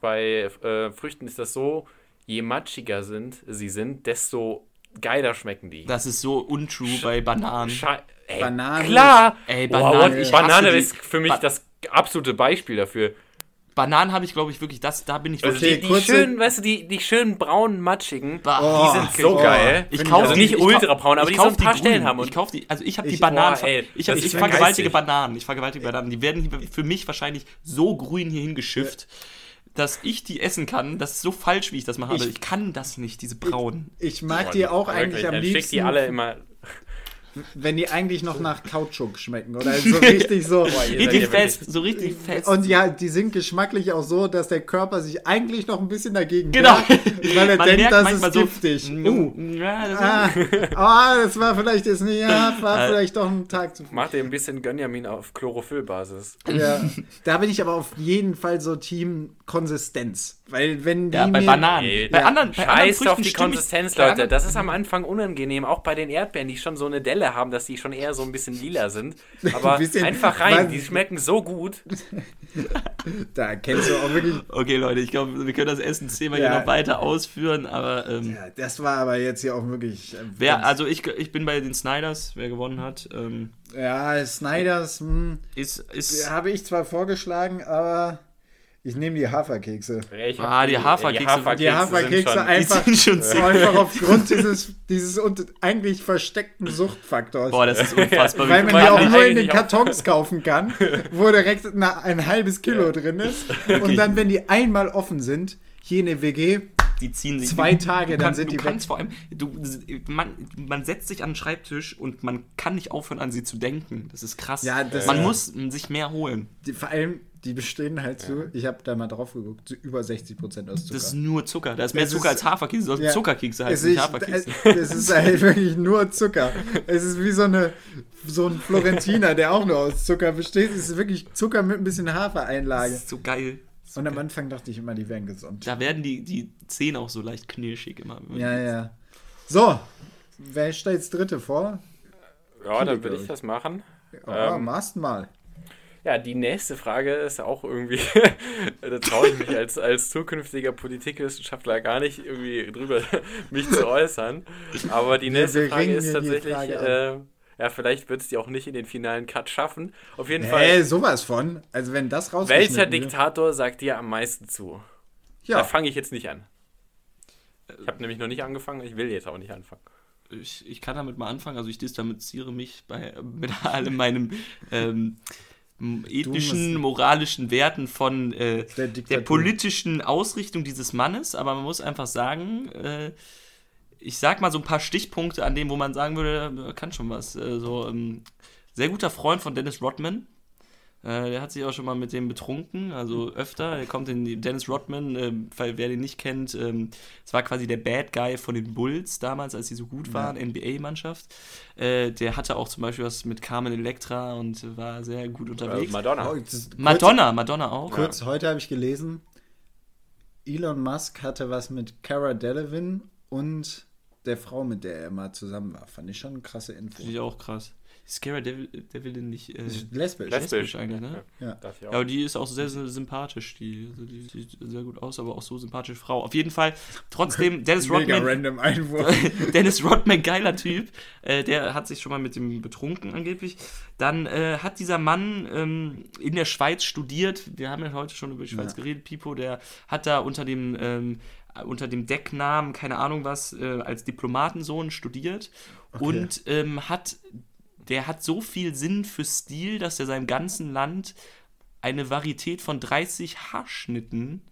bei äh, Früchten ist das so, je matschiger sind, sie sind, desto geiler schmecken die. Das ist so untrue bei Bananen. Schei ey, Banane- Klar! Ey, Wow, Banane, what? ich Banane hasse die. ist für mich Ba- das absolute Beispiel dafür. Bananen habe ich, glaube ich, wirklich, das, da bin ich Also wirklich. Okay, die, die schönen, weißt du, die, die schönen braunen, matschigen, Bah. die sind so oh, geil. Ich kaufe also nicht ich ultra braun, aber ich die so ein paar Stellen grünen. haben. Und Ich kaufe die, also ich habe die Ich- Bananen, boah, ey, ich, hab, ich vergewaltige geistig. Bananen, ich vergewaltige Bananen. Die werden hier für mich wahrscheinlich so grün hier hingeschifft, dass ich die essen kann. Das ist so falsch, wie ich das mache, aber Ich- ich kann das nicht, diese braunen. Ich mag Boah, die auch wirklich, eigentlich am dann schick liebsten. die alle immer. Wenn die eigentlich noch nach Kautschuk schmecken oder (laughs) so richtig so. Richtig fest, so richtig fest. Und ja, die sind geschmacklich auch so, dass der Körper sich eigentlich noch ein bisschen dagegen Genau. wehrt, weil er Man denkt, das ist so, giftig. Mm, Uh, Ja, das ah, (laughs) ah, das war vielleicht jetzt nicht, ja, war Äh, vielleicht doch ein Tag zu viel. Macht ihr ein bisschen Gönjamin auf Chlorophyllbasis. Ja. Da bin ich aber auf jeden Fall so Team Konsistenz. Weil wenn die ja, bei Bananen. Ey, bei ja, anderen, bei anderen Scheiß auf Früchten die ich- Konsistenz, bei Leute. anderen- Das ist am Anfang unangenehm. Auch bei den Erdbeeren, die schon so eine Delle haben, dass die schon eher so ein bisschen lila sind. (laughs) Aber bisschen- einfach rein. Die schmecken so gut. (laughs) Da kennst du auch wirklich. Okay, Leute, ich glaube, wir können das Essensthema Ja. hier noch weiter ausführen, aber ähm, Ja, das war aber jetzt hier auch wirklich. äh, wer, also ich, ich bin bei den Snyders, wer gewonnen hat, ähm, ja, Snyders hm, ist, ist habe ich zwar vorgeschlagen, aber ich nehme die Haferkekse. Ah, die Haferkekse- Die Haferkekse sind schon- einfach, die sind schon einfach (laughs) aufgrund dieses, dieses und eigentlich versteckten Suchtfaktors. Boah, das ist unfassbar. weil man die auch nur in den Kartons kaufen kann, (laughs) wo direkt na, ein halbes Kilo drin ist. (laughs) Und dann, wenn die einmal offen sind, hier in der WG, die ziehen sich zwei Tage, dann kannst, sind du die kannst vor allem du man, man setzt sich an den Schreibtisch und man kann nicht aufhören an sie zu denken das ist krass Ja, das- man Ja. muss sich mehr holen die, vor allem, die bestehen halt zu, ich habe da mal drauf geguckt, zu über 60 Prozent aus Zucker. das ist nur Zucker da ist mehr Es Zucker ist- als Haferkekse sollten Ja. Zuckerkekse es heißen nicht ist, Haferkekse es, (laughs) es ist halt wirklich nur Zucker. Es ist wie so, eine, so ein Florentiner, der auch nur aus Zucker besteht. Es ist wirklich Zucker mit ein bisschen das Hafereinlage. ist so geil Und am Anfang dachte ich immer, die wären gesund. da werden die, die Zähne auch so leicht knirschig immer Ja, ja. So, wer stellt das dritte vor? Ja, dann glaub will ich. ich das machen. Oh, Ähm, machst mal. Ja, die nächste Frage ist auch irgendwie, (laughs) da traue ich mich als, als zukünftiger Politikwissenschaftler gar nicht irgendwie drüber (laughs) mich zu äußern. Aber die nächste wir Frage ist tatsächlich, Frage äh, ja, vielleicht wird es die auch nicht in den finalen Cut schaffen. Auf jeden Fall, Hey, sowas von. Also wenn das rausgeschnitten welcher wird- Diktator sagt dir am meisten zu? Da Ja, fange ich jetzt nicht an. Ich habe nämlich noch nicht angefangen, ich will jetzt auch nicht anfangen. ich, ich kann damit mal anfangen. Also ich distanziere mich bei, mit allem meinem ähm, ethischen, moralischen Werten von äh, Der der, politischen Ausrichtung dieses Mannes. Aber man muss einfach sagen, äh, ich sag mal so ein paar Stichpunkte an dem, wo man sagen würde, äh, kann schon was. Äh, so ähm, sehr guter Freund von Dennis Rodman. Äh, der hat sich auch schon mal mit dem betrunken, also öfter. Der kommt in die Dennis Rodman, äh, weil wer den nicht kennt, ähm, es war quasi der Bad Guy von den Bulls damals, als sie so gut waren, NBA-Mannschaft. Äh, der hatte auch zum Beispiel was mit Carmen Electra und war sehr gut unterwegs. Madonna. Oh, kurz- Madonna, Madonna auch. Kurz, heute habe ich gelesen, Elon Musk hatte was mit Cara Delevingne und der Frau, mit der er mal zusammen war. Fand ich schon eine krasse Info. Finde ich auch krass. Ist Cara Devil, Devil denn nicht äh, Lesbisch. lesbisch eigentlich, ne? Ja. Darf ich auch. Ja, aber die ist auch sehr, sehr sympathisch. Die, also die sieht sehr gut aus, aber auch so sympathische Frau. Auf jeden Fall, trotzdem, (laughs) Dennis Mega Rodman, random Einwurf. (laughs) Dennis Rodman, geiler Typ. Äh, der hat sich schon mal mit dem betrunken angeblich. Dann äh, hat dieser Mann ähm, in der Schweiz studiert. Wir haben ja heute schon über die Schweiz Ja. geredet. Pipo, der hat da unter dem, ähm, unter dem Decknamen, keine Ahnung was, äh, als Diplomatensohn studiert. Und ähm, hat, der hat so viel Sinn für Stil, dass er seinem ganzen Land eine Varietät von 30 Haarschnitten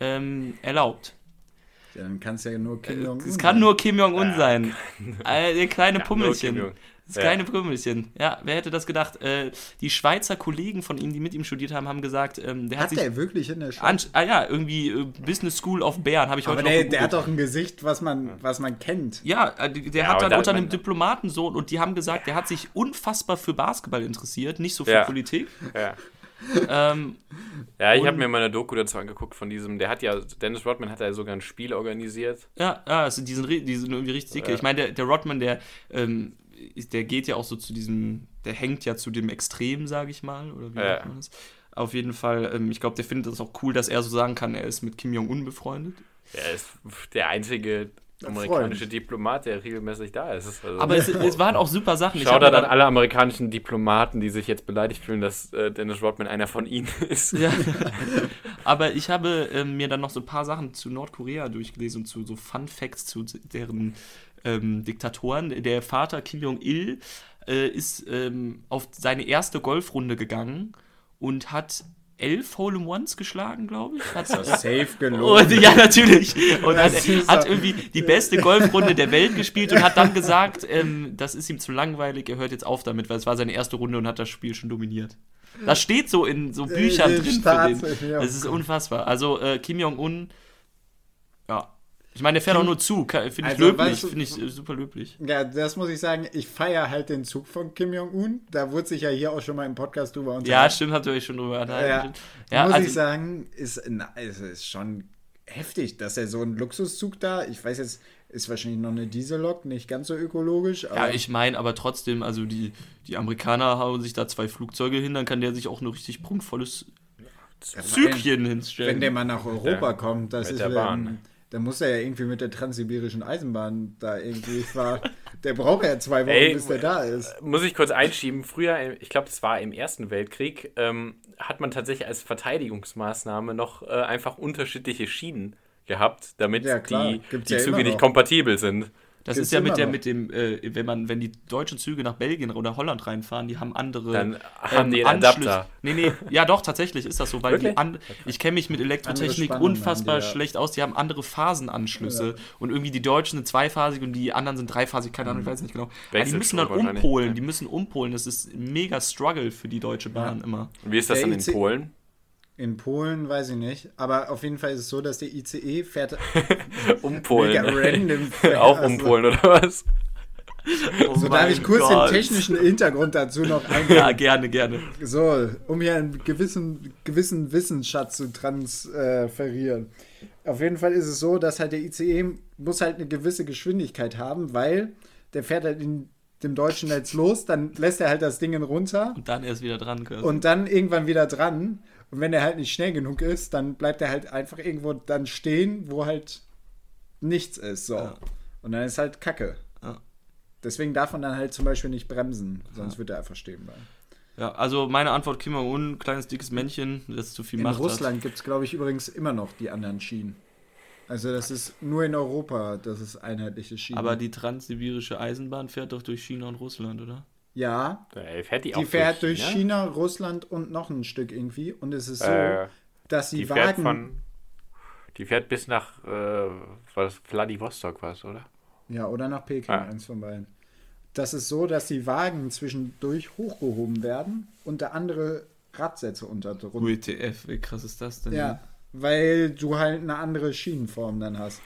ähm, erlaubt. Ja, dann kann es ja nur Kim Jong-un Es kann sein. nur Kim Jong-un Ja, sein. (laughs) Äh, der kleine Ja, Pummelchen. Das Ja. kleine Pummelchen. Ja, wer hätte das gedacht? Äh, die Schweizer Kollegen von ihm, die mit ihm studiert haben, haben gesagt, ähm, der hat, Hat sich. der wirklich in der Schule? An, ah ja, irgendwie äh, Business School of Bern, habe ich heute Aber noch der, der hat doch ein Gesicht, was man, was man kennt. Ja, äh, der Ja, hat aber dann da- unter einem Diplomatensohn und die haben gesagt, der hat sich unfassbar für Basketball interessiert, nicht so für Ja. Politik. Ja. Ähm, Ja, ich habe mir mal eine Doku dazu angeguckt von diesem, der hat ja, Dennis Rodman hat ja sogar ein Spiel organisiert. Ja, ja also die, sind, die sind irgendwie richtig dicke. Ja. Ich meine, der, der Rodman, der, ähm, der geht ja auch so zu diesem, der hängt ja zu dem Extrem, sage ich mal, oder wie Ja. sagt man das? Auf jeden Fall, ähm, ich glaube, der findet das auch cool, dass er so sagen kann, er ist mit Kim Jong-un befreundet. Er ist der einzige amerikanische Diplomat, der regelmäßig da ist. Also, Aber es, es waren auch super Sachen. Ich Schau da dann alle amerikanischen Diplomaten, die sich jetzt beleidigt fühlen, dass äh, Dennis Rodman einer von ihnen (laughs) ist. Ja. (laughs) Aber ich habe ähm, mir dann noch so ein paar Sachen zu Nordkorea durchgelesen und zu so Fun Facts zu deren ähm, Diktatoren. Der Vater Kim Jong-il äh, ist ähm, auf seine erste Golfrunde gegangen und hat elf Hole-in-Ones geschlagen, glaube ich. Hat, Safe (laughs) gelogen. und, ja, natürlich. Und hat, Das hat irgendwie die beste Golfrunde der Welt gespielt und hat dann gesagt, ähm, das ist ihm zu langweilig, er hört jetzt auf damit, weil es war seine erste Runde und hat das Spiel schon dominiert. Das steht so in so Büchern Äh, drin für den. Das ist unfassbar. Also äh, Kim Jong-un. Ich meine, der fährt Kim- auch nur zu. Finde ich Also, löblich. Finde ich äh, super löblich. Ja, das muss ich sagen. Ich feiere halt den Zug von Kim Jong-un. Da wurde sich ja hier auch schon mal im Podcast drüber Ja, unterhalten. stimmt, habt ihr euch schon drüber Ja, unterhalten. Ja, muss also, ich sagen, ist, na, es ist schon heftig, dass er so einen Luxuszug da, ich weiß jetzt, ist wahrscheinlich noch eine Diesellok, nicht ganz so ökologisch, aber Ja, ich meine, aber trotzdem, also die, die Amerikaner hauen sich da zwei Flugzeuge hin, dann kann der sich auch ein richtig prunkvolles Zügchen hinstellen. wenn der mal nach Europa der- kommt, das mit ist der Bahn. Dann muss er ja irgendwie mit der transsibirischen Eisenbahn da irgendwie fahren. der braucht ja zwei Wochen, Ey, bis der da ist. Muss ich kurz einschieben. Früher, ich glaube, das war im Ersten Weltkrieg, ähm, hat man tatsächlich als Verteidigungsmaßnahme noch äh, einfach unterschiedliche Schienen gehabt, damit Ja, die, die Züge nicht kompatibel sind. Das gibt's ist ja mit der, noch. mit dem, äh, wenn man, wenn die deutschen Züge nach Belgien oder Holland reinfahren, die haben andere. Dann haben die einen Anschlüsse. Adapter. Nee, nee, ja doch, tatsächlich ist das so, weil die Wirklich? an, ich kenne mich mit Elektrotechnik unfassbar die, ja. schlecht aus, die haben andere Phasenanschlüsse und irgendwie die Deutschen sind zweiphasig und die anderen sind dreiphasig, keine Ahnung, ich weiß nicht genau. Aber die müssen dann umpolen, ja. die müssen umpolen, das ist ein mega Struggle für die Deutsche Bahn immer. Wie ist das Der dann in Polen? In Polen weiß ich nicht, aber auf jeden Fall ist es so, dass der ICE fährt (laughs) Um Polen. random. (laughs) Auch um Polen, oder was? Oh So darf ich kurz Gott. den technischen Hintergrund dazu noch (laughs) Ja, eingehen. gerne, gerne. So, um hier einen gewissen, gewissen Wissensschatz zu transferieren. Auf jeden Fall ist es so, dass halt der ICE muss halt eine gewisse Geschwindigkeit haben, weil der fährt halt in dem deutschen Netz los, dann lässt er halt das Ding runter Und dann erst wieder dran. quasi. und dann irgendwann wieder dran. Und wenn er halt nicht schnell genug ist, dann bleibt er halt einfach irgendwo dann stehen, wo halt nichts ist. So. Ja. Und dann ist halt Kacke. Ja. Deswegen darf man dann halt zum Beispiel nicht bremsen, sonst wird er einfach stehen bleiben. Ja, also meine Antwort, Kim Jong-un, kleines dickes Männchen, das zu viel In Macht Russland gibt es, glaube ich, übrigens immer noch die anderen Schienen. Also das ist nur in Europa, das ist einheitliche. Schienen. Aber die transsibirische Eisenbahn fährt doch durch China und Russland, oder? Ja, Äh, Fährt die, die auch fährt durch China? China, Russland und noch ein Stück irgendwie. Und es ist so, Äh, dass die, die fährt Wagen... von. Die fährt bis nach äh, was Vladivostok was, oder? Ja, oder nach Peking, Ah. eins von beiden. Das ist so, dass die Wagen zwischendurch hochgehoben werden und da andere Radsätze unter drunter. UETF, wie krass ist das denn? Ja, weil du halt eine andere Schienenform dann hast.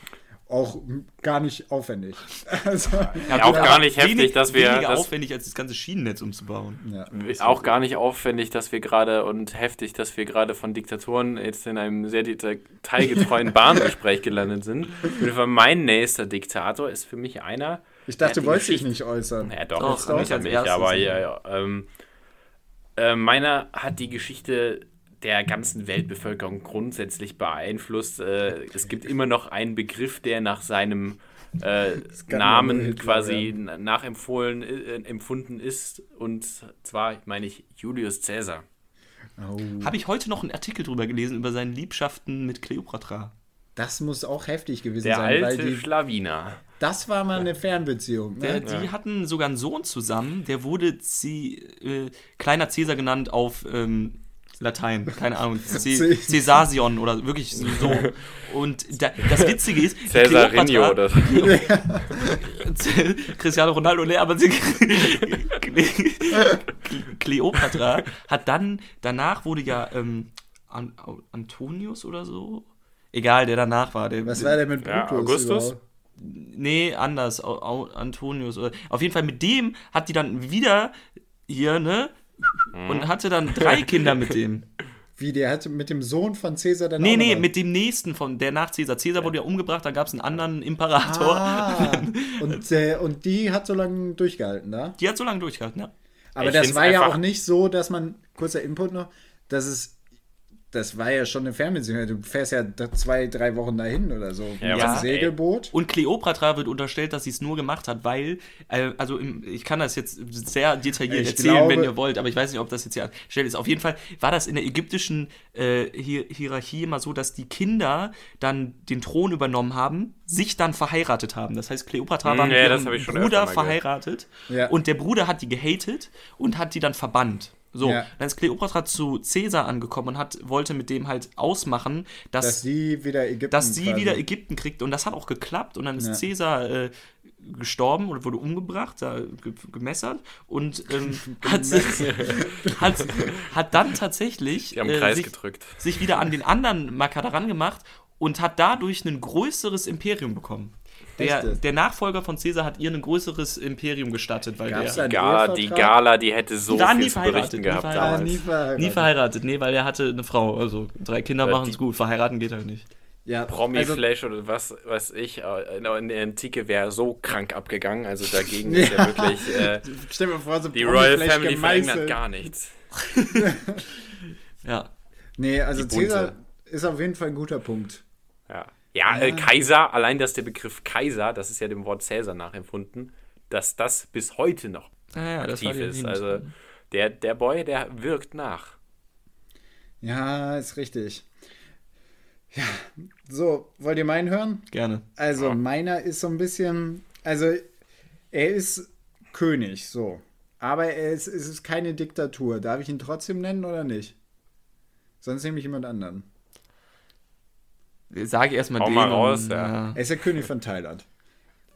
Auch gar nicht aufwendig. (laughs) Also, Ja, auch aber gar nicht wenig- heftig, dass wir. Weniger Das, aufwendig, als das ganze Schienennetz umzubauen. ja. ist auch gar nicht aufwendig, dass wir gerade und heftig, dass wir gerade von Diktatoren jetzt in einem sehr detailgetreuen (laughs) Bahngespräch gelandet sind. Auf jeden Fall mein nächster Diktator ist für mich einer. Ich dachte, du wolltest dich nicht äußern. Ja, doch, Doch, als nicht, aber ja, ja. Ähm, äh, meiner hat die Geschichte der ganzen Weltbevölkerung grundsätzlich beeinflusst. Äh, es gibt immer noch einen Begriff, der nach seinem äh, Namen Hitler quasi na- nachempfohlen äh, empfunden ist. Und zwar meine ich Julius Caesar. Oh, Habe ich heute noch einen Artikel drüber gelesen, über seine Liebschaften mit Kleopatra. das muss auch heftig gewesen Der sein, weil alte die, Schlawiner. das war mal eine Fernbeziehung. Der, Ne? Die hatten sogar einen Sohn zusammen, der wurde C, äh, kleiner Cäsar genannt auf ähm, Latein, keine Ahnung, (laughs) Cäsasion oder wirklich so. (laughs) Und da, das Witzige ist, Cäsarinho Kleopatra- oder (laughs) Cristiano Ronaldo, ne, aber sie, Kleopatra hat dann, danach wurde ja ähm, An, Antonius oder so, egal, der danach war. Der, Was war denn mit Ja, Brutus? Augustus? überhaupt? Nee, anders. Antonius. Oder, auf jeden Fall mit dem hat die dann wieder hier, ne? Und hatte dann drei (laughs) Kinder mit dem. Wie, der hatte mit dem Sohn von Cäsar dann Nee, auch nee, mit dem nächsten von der nach Cäsar. Cäsar wurde ja umgebracht, dann gab es einen anderen Imperator. Ah, und, äh, und die hat so lange durchgehalten, da? Die hat so lange durchgehalten, ja. Aber Ich das war ja auch nicht so, dass man, kurzer Input noch, dass es, das war ja schon eine Fernbeziehung. Du fährst ja zwei, drei Wochen dahin oder so. Ja, mit einem Segelboot. Und Kleopatra wird unterstellt, dass sie es nur gemacht hat, weil, äh, also im, ich kann das jetzt sehr detailliert Ich erzählen, glaube- wenn ihr wollt, aber ich weiß nicht, ob das jetzt hier stellt ist. Auf jeden Fall war das in der ägyptischen äh, Hier Hierarchie immer so, dass die Kinder dann den Thron übernommen haben, sich dann verheiratet haben. Das heißt, Kleopatra Hm, war mit ja, das ihrem Bruder verheiratet Ja. und der Bruder hat die gehatet und hat die dann verbannt. So, Ja. dann ist Kleopatra zu Caesar angekommen und hat, wollte mit dem halt ausmachen, dass, Dass sie wieder Ägypten. dass sie wieder Ägypten kriegt. Und das hat auch geklappt. Und dann ist Ja. Caesar äh, gestorben oder wurde umgebracht, da ge gemessert und ähm, (laughs) hat, sich, hat, hat dann tatsächlich äh, Kreis sich, gedrückt. sich wieder an den anderen daran gemacht und hat dadurch ein größeres Imperium bekommen. Der, der Nachfolger von Caesar hat ihr ein größeres Imperium gestattet, weil Gab's der Gala, die Gala, die hätte so nie viel zu verheiratet, berichten nie gehabt verheiratet. Ah, damals. nie verheiratet. nie verheiratet. Nee, weil er hatte eine Frau. Also drei Kinder Ja, machen es gut. Verheiraten geht halt nicht. Ja, also, Promi-Flash oder was weiß ich, äh, in der Antike wäre so krank abgegangen. Also dagegen (laughs) ist ja wirklich äh, stell mir vor, so die Royal Family verändert gar nichts. (laughs) Ja. Nee, also. Caesar ist auf jeden Fall ein guter Punkt. Ja, ja, Äh, Kaiser, allein dass der Begriff Kaiser, das ist ja dem Wort Cäsar nachempfunden, dass das bis heute noch das war aktiv ist. Also der, der Boy, der wirkt nach. Ja, ist richtig. Ja, so, wollt ihr meinen hören? Gerne. Also, Ja. meiner ist so ein bisschen. Also, er ist König, so. Aber er ist, es ist keine Diktatur. Darf ich ihn trotzdem nennen oder nicht? Sonst nehme ich jemand anderen. Sage erstmal den. mal raus, und, ja. Er ist der König von Thailand.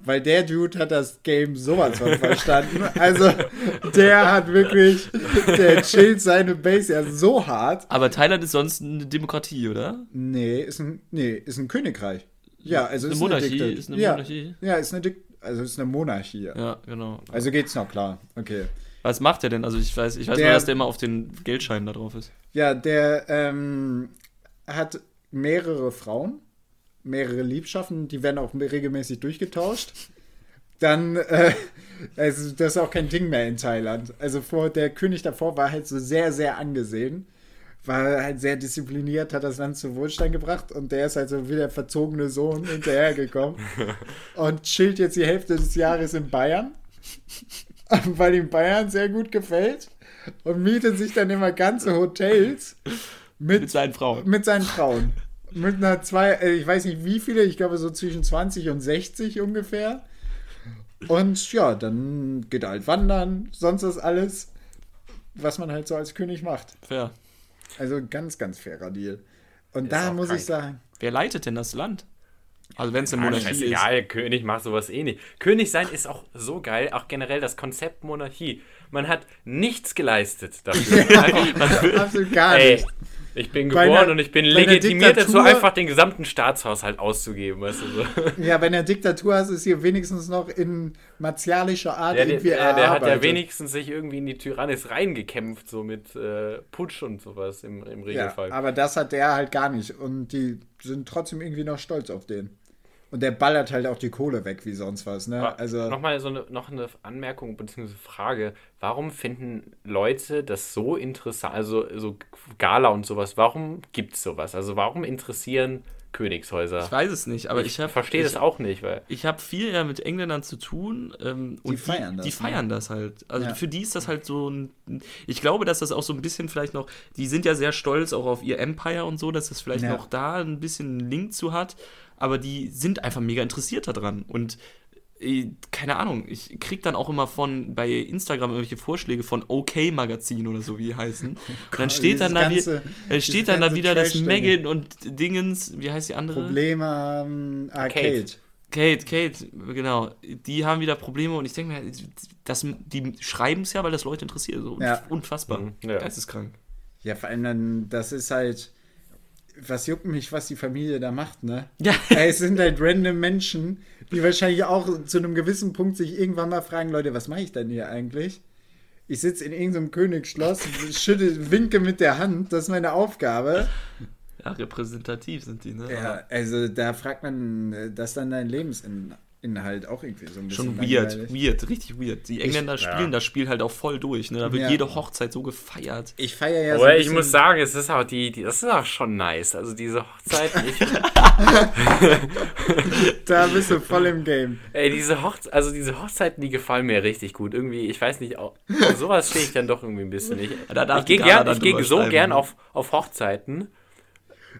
Weil der Dude hat das Game sowas von verstanden. Also, der hat wirklich, der chillt seine Base ja so hart. Aber Thailand ist sonst eine Demokratie, oder? Nee, ist ein, nee, ist ein Königreich. Ja, also Eine ist Monarchie, eine ist eine ja, Monarchie. Ja, ist eine Dik also ist eine Monarchie. Ja, genau. Also geht's noch klar. Okay. Was macht er denn? Also ich weiß, ich weiß Der- nur, dass der immer auf den Geldscheinen da drauf ist. Ja, der ähm, hat mehrere Frauen, mehrere Liebschaften, die werden auch regelmäßig durchgetauscht. Dann, äh, also das ist auch kein Ding mehr in Thailand. Also vor der König davor war halt so sehr, sehr angesehen. War halt sehr diszipliniert, hat das Land zu Wohlstand gebracht und der ist halt so wie der verzogene Sohn hinterhergekommen (laughs) und chillt jetzt die Hälfte des Jahres in Bayern, (laughs) weil ihm Bayern sehr gut gefällt und mietet sich dann immer ganze Hotels Mit mit, seinen Frauen. mit seinen Frauen. Mit einer zwei, äh, ich weiß nicht wie viele, ich glaube so zwischen 20 und 60 ungefähr. Und ja, dann geht er halt wandern, sonst ist alles, was man halt so als König macht. Fair. Also ganz, ganz fairer Deal. Und Ist da muss krank. ich sagen, Wer leitet denn das Land? Also wenn es eine Monarchie ist. scheißegal, König macht sowas eh nicht. König sein ist auch so geil, auch generell das Konzept Monarchie. Man hat nichts geleistet dafür. (laughs) Absolut gar ey, nicht. Ich bin geboren einer- und ich bin legitimiert dazu, einfach den gesamten Staatshaushalt auszugeben. Weißt du, so. (laughs) Ja, wenn er Diktatur hast, ist hier wenigstens noch in martialischer Art der, der, irgendwie der, der hat ja wenigstens sich irgendwie in die Tyrannis reingekämpft, so mit äh, Putsch und sowas im, im Ja, Regelfall. aber das hat der halt gar nicht. Und die sind trotzdem irgendwie noch stolz auf den. Und der ballert halt auch die Kohle weg wie sonst was, ne? Also, Nochmal so eine, noch eine Anmerkung bzw. Frage. Warum finden Leute das so interessant, also so Gala und sowas, warum gibt es sowas? Also warum interessieren Königshäuser? Ich weiß es nicht, aber ich, ich verstehe das auch nicht, weil Ich habe viel ja mit Engländern zu tun ähm, und feiern die, das, Die ne? feiern das halt. Also Ja. für die ist das halt so ein. Ich glaube, dass das auch so ein bisschen vielleicht noch. Die sind ja sehr stolz auch auf ihr Empire und so, dass das vielleicht Ja. noch da ein bisschen einen Link zu hat. Aber die sind einfach mega interessiert daran. Und äh, keine Ahnung, ich krieg dann auch immer von bei Instagram irgendwelche Vorschläge von OK Magazin oder so wie die heißen. und (laughs) dann steht dann da, wie, ganze- äh, dieses steht dann da wieder das. Megan und Dingens, wie heißt die andere? Probleme am Arcade. Kate, Kate, genau. Die haben wieder Probleme und ich denke mir, das, die schreiben es ja, weil das Leute interessiert. So Ja. unfassbar. Mhm, ja. Geisteskrank. Ja, vor allem dann, das ist halt. Was juckt mich, was die Familie da macht, ne? Ja. Ey, es sind halt random Menschen, die wahrscheinlich auch zu einem gewissen Punkt sich irgendwann mal fragen, Leute, was mache ich denn hier eigentlich? Ich sitze in irgendeinem Königsschloss, schüttel, winke mit der Hand, das ist meine Aufgabe. Ja, repräsentativ sind die, ne? Ja, also da fragt man, äh, das ist dann dein Lebensinhalt auch irgendwie so ein bisschen Schon weird, langweilig. weird, richtig weird. Die Engländer ja. spielen das Spiel halt auch voll durch, ne? Da wird Ja. jede Hochzeit so gefeiert. Ich feiere ja Aber ein ich muss sagen, es ist auch die, die, das ist auch schon nice. Also diese Hochzeiten, (laughs) ich, (laughs) da bist du voll im Game. ey, diese Hochze also diese Hochzeiten, die gefallen mir richtig gut. Irgendwie, ich weiß nicht, auf, auf sowas stehe ich dann doch irgendwie ein bisschen nicht. (laughs) Da darf ich gehe ich drüber so schreiben, gern auf, auf Hochzeiten.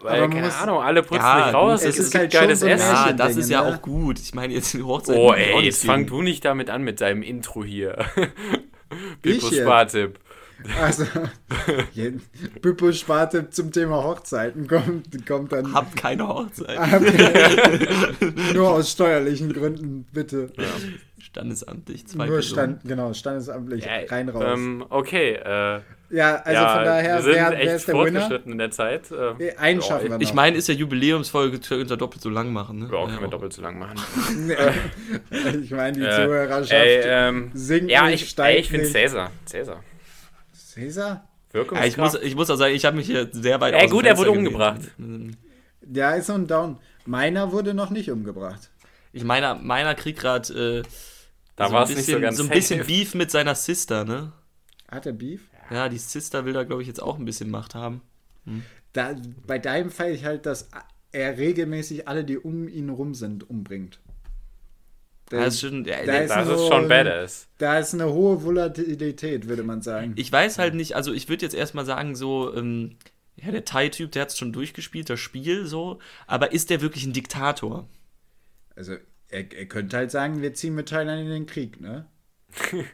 Weil, Aber man keine muss- Ahnung, alle putzen Ja, sich raus, es es, ist halt geiles so Essen. Ja, das Dinge, ist ja ne? auch gut. Ich meine, jetzt eine Hochzeit. Oh ey, nicht jetzt fang du nicht damit an mit deinem Intro hier. (laughs) Jetzt? Spartipp. Also, je- Bippo-Sparte zum Thema Hochzeiten kommt, kommt dann Habt keine Hochzeit. (laughs) nur aus steuerlichen Gründen, bitte. Standesamtlich, zwei Nur Personen. stand, genau, standesamtlich Ja, rein raus. Ähm, okay, äh, ja, also ja, von daher, wir sind wer, wer echt ist der Winner? fortgeschritten in der Zeit. Äh, Einen schaffen wir noch. Ich meine, ist ja Jubiläumsfolge, können wir doppelt so lang machen, ne? ja, können wir doppelt so lang machen. (laughs) ich meine, die Äh, Zuhörerschaft ey, ähm, sinkt ja, nicht, ich, steigt ey, ich finde. Cäsar. Cäsar. Cäsar? Ja, ich, Wirkungskraft. muss, ich muss auch sagen, ich habe mich hier sehr weit Ey, aus dem gut, er wurde umgebracht. Ja, ist so ein Down. Meiner wurde noch nicht umgebracht. Ich meine, meiner kriegt gerade äh, Da so, war es nicht so ganz so ein bisschen safe. Beef mit seiner Sister, ne? Hat er Beef? Ja, die Sister will da, glaube ich, jetzt auch ein bisschen Macht haben. Da, bei deinem Fall ich halt, dass er regelmäßig alle, die um ihn rum sind, umbringt. Ja, das ist schon, ja, da ist Das nur- ist schon badass. da ist eine hohe Volatilität, würde man sagen. Ich weiß halt nicht, also ich würde jetzt erstmal sagen, so, ähm, ja, der Thai-Typ, der hat es schon durchgespielt, das Spiel so, aber ist der wirklich ein Diktator? Also, er, er könnte halt sagen, wir ziehen mit Thailand in den Krieg, ne? (laughs)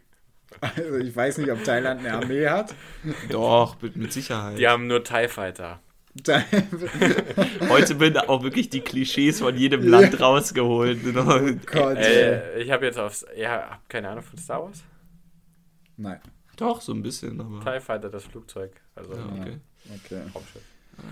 also, ich weiß nicht, ob Thailand eine Armee hat. Doch, mit, mit Sicherheit. Die haben nur TIE Fighter. (laughs) Heute werden auch wirklich die Klischees von jedem Land rausgeholt. ne? Gott. (laughs) Äh, ich habe jetzt aufs. Ja, hab keine Ahnung von Star Wars. Nein. Doch, so ein bisschen, aber. TIE Fighter, das Flugzeug. Also, Ja, okay. Okay. Raumschiff.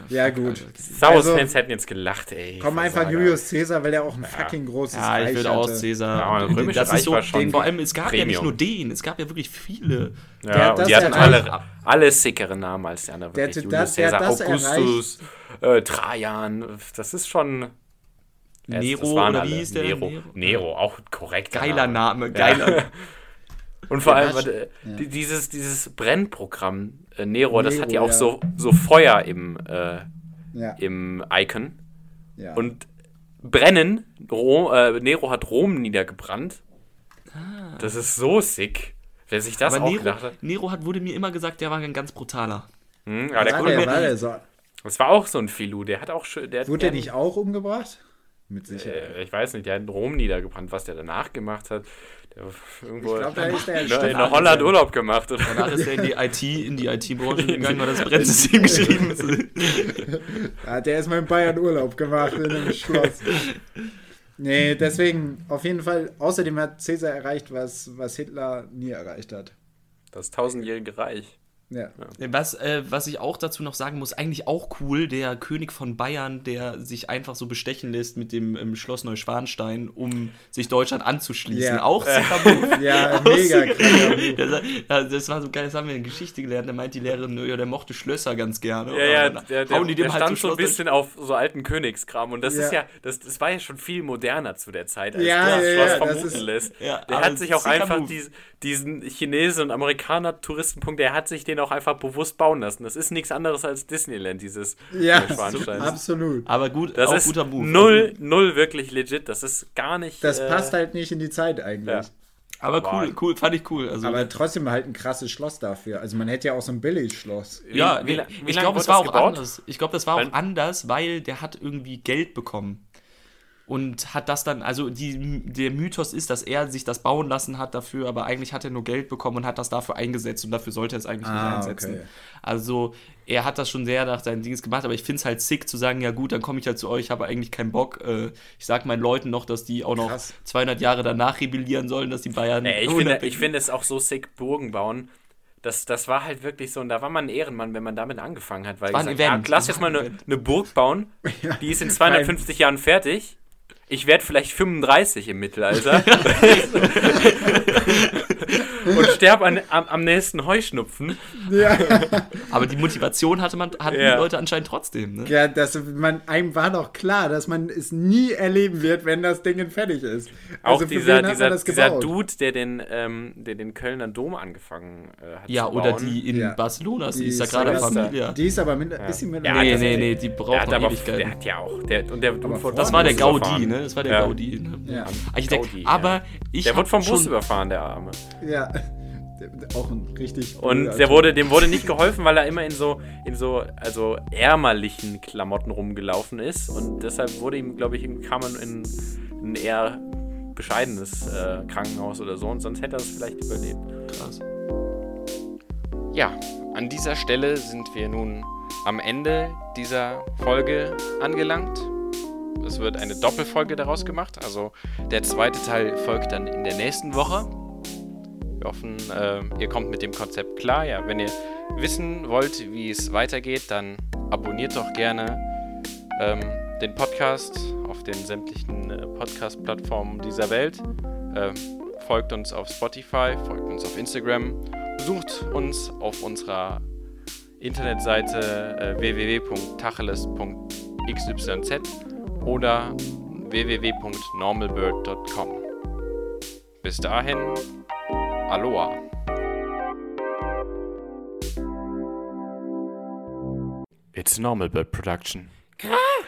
Ja, gut. Star Wars Also- Fans hätten jetzt gelacht, ey. Komm einfach. Julius Caesar, weil er auch ein fucking großes Ja, ich Reich würde auch hatte. Cäsar. Ja, aber das das ist so, war schon vor allem, es gab ja nicht Premium. nur den, es gab ja wirklich viele. Der Ja, hat und das die hatten erreicht. alle, alle sickere Namen als die anderen. Der wirklich. hat- Julius der- der hat Caesar, das Augustus, äh, Trajan. Das ist schon. Ja, Nero, das oder wie hieß der? Nero. Nero. Nero, auch korrekt. Geiler Name, geiler. Und vor Ja, allem, das- warte, die- dieses, dieses Brennprogramm, äh, Nero, das Nero, hat ja auch ja. so, so Feuer im, äh, Ja, im Icon. ja. Und brennen, Ro äh, Nero hat Rom niedergebrannt. Das ist so sick. Wer sich das Ah. Aber auch Nero, gedacht hat. Nero hat, wurde mir immer gesagt, der war ein ganz brutaler. Hm, aber der war, der, mir, war der so. das war auch so ein Filou, der hat auch schön. Der, Wurde der, er nicht auch umgebracht? Mit Sicherheit. Äh, ich weiß nicht, der hat Rom niedergebrannt, was der danach gemacht hat. Der irgendwo Ich glaub, da ist der in, Stoff in Holland. Urlaub gemacht. Oder? Danach ist er in die IT, in die IT-Branche (laughs) gegangen, weil das Brennsystem (laughs) geschrieben ist. Ja, der ist mal in Bayern Urlaub gemacht in einem Schloss. Nee, deswegen auf jeden Fall. Außerdem hat Caesar erreicht, was, was Hitler nie erreicht hat. Das tausendjährige Reich. Ja. Was, äh, was ich auch dazu noch sagen muss, eigentlich auch cool, der König von Bayern, der sich einfach so bestechen lässt mit dem ähm, Schloss Neuschwanstein, um sich Deutschland anzuschließen. Ja. Auch (laughs) (laughs) Move. Ja, mega sa- ja, das war so geil, das haben wir in Geschichte gelernt. Da meint die Lehrerin, nö, ja, der mochte Schlösser ganz gerne. Ja, ja, der, der, die dem der halt stand so ein bisschen auf so alten Königskram und das Ja. ist ja, das, das war ja schon viel moderner zu der Zeit, als Ja, das ja, Schloss ja, das vermuten ist- lässt. Ja, der aber hat sich auch einfach dies, diesen Chinesen und Amerikaner Touristenpunkt, der hat sich den auch einfach bewusst bauen lassen. Das ist nichts anderes als Disneyland, dieses Ja, Neuschwanstein. absolut. Aber gut, Das auch ist guter Move. null, null wirklich legit. Das ist gar nicht. Das äh, passt halt nicht in die Zeit eigentlich. ja. Aber cool, Aber- cool, fand ich cool. Also, Aber trotzdem halt ein krasses Schloss dafür. Also man hätte ja auch so ein Billigschloss. Ja, wie wie, ich glaube, es war das auch gebaut? anders. Ich glaube, das war Weil- auch anders, weil der hat irgendwie Geld bekommen. Und hat das dann, also die, der Mythos ist, dass er sich das bauen lassen hat dafür, aber eigentlich hat er nur Geld bekommen und hat das dafür eingesetzt und dafür sollte er es eigentlich Ah, nicht einsetzen. okay. Also er hat das schon sehr nach seinen Dings gemacht, aber ich finde es halt sick zu sagen, ja gut, dann komme ich halt zu euch, habe eigentlich keinen Bock. Äh, ich sag meinen Leuten noch, dass die auch noch Krass. 200 Jahre danach rebellieren sollen, dass die Bayern... Ey, ich, finde, ich finde es auch so sick, Burgen bauen. Das, das war halt wirklich so, und da war man ein Ehrenmann, wenn man damit angefangen hat. Weil war ein gesagt, ja, Event. lass Das jetzt mal ein eine, eine Burg bauen, (laughs) die ist in 250 Jahren fertig. Ich werde vielleicht 35 im Mittelalter. (laughs) (laughs) und sterbe an, am, am nächsten Heuschnupfen. Ja, (laughs) Aber die Motivation hatte man, hatten Ja. die Leute anscheinend trotzdem, ne? ja das, man, einem war doch klar, dass man es nie erleben wird, wenn das Ding fertig ist. Auch Also für dieser, wen hat man dieser, das dieser? Dude, der den, ähm, der den Kölner Dom angefangen äh, hat Ja, zu oder bauen. die in Ja. Barcelona, sie Die ist ja gerade. Familie. Die ist aber mit, ist sie mit Ja, Nee, nee, nee, die braucht noch Ewigkeiten. der hat ja auch, der, und der wurde Das war der Gaudi, überfahren. ne? Das war der Ja. Gaudi. Ne? Ja. Architekt. Aber ja. ich Der wurde hab vom Bus überfahren, der Arme. Ja, auch ein richtig. Und der wurde, dem wurde nicht geholfen, weil er immer in so, in so, also ärmerlichen Klamotten rumgelaufen ist. Und deshalb wurde ihm, glaube ich, ihm kam man in ein eher bescheidenes äh, Krankenhaus oder so. Und sonst hätte er es vielleicht überlebt. Krass. Ja, an dieser Stelle sind wir nun am Ende dieser Folge angelangt. Es wird eine Doppelfolge daraus gemacht, also der zweite Teil folgt dann in der nächsten Woche. Wir hoffen, äh, ihr kommt mit dem Konzept klar. Ja, wenn ihr wissen wollt, wie es weitergeht, dann abonniert doch gerne ähm, den Podcast auf den sämtlichen äh, Podcast-Plattformen dieser Welt. Ähm, folgt uns auf Spotify, folgt uns auf Instagram, besucht uns auf unserer Internetseite äh, www.tacheles.xyz oder www.normalbird.com. Bis dahin, Aloha. It's a Normal Bird production. Krass.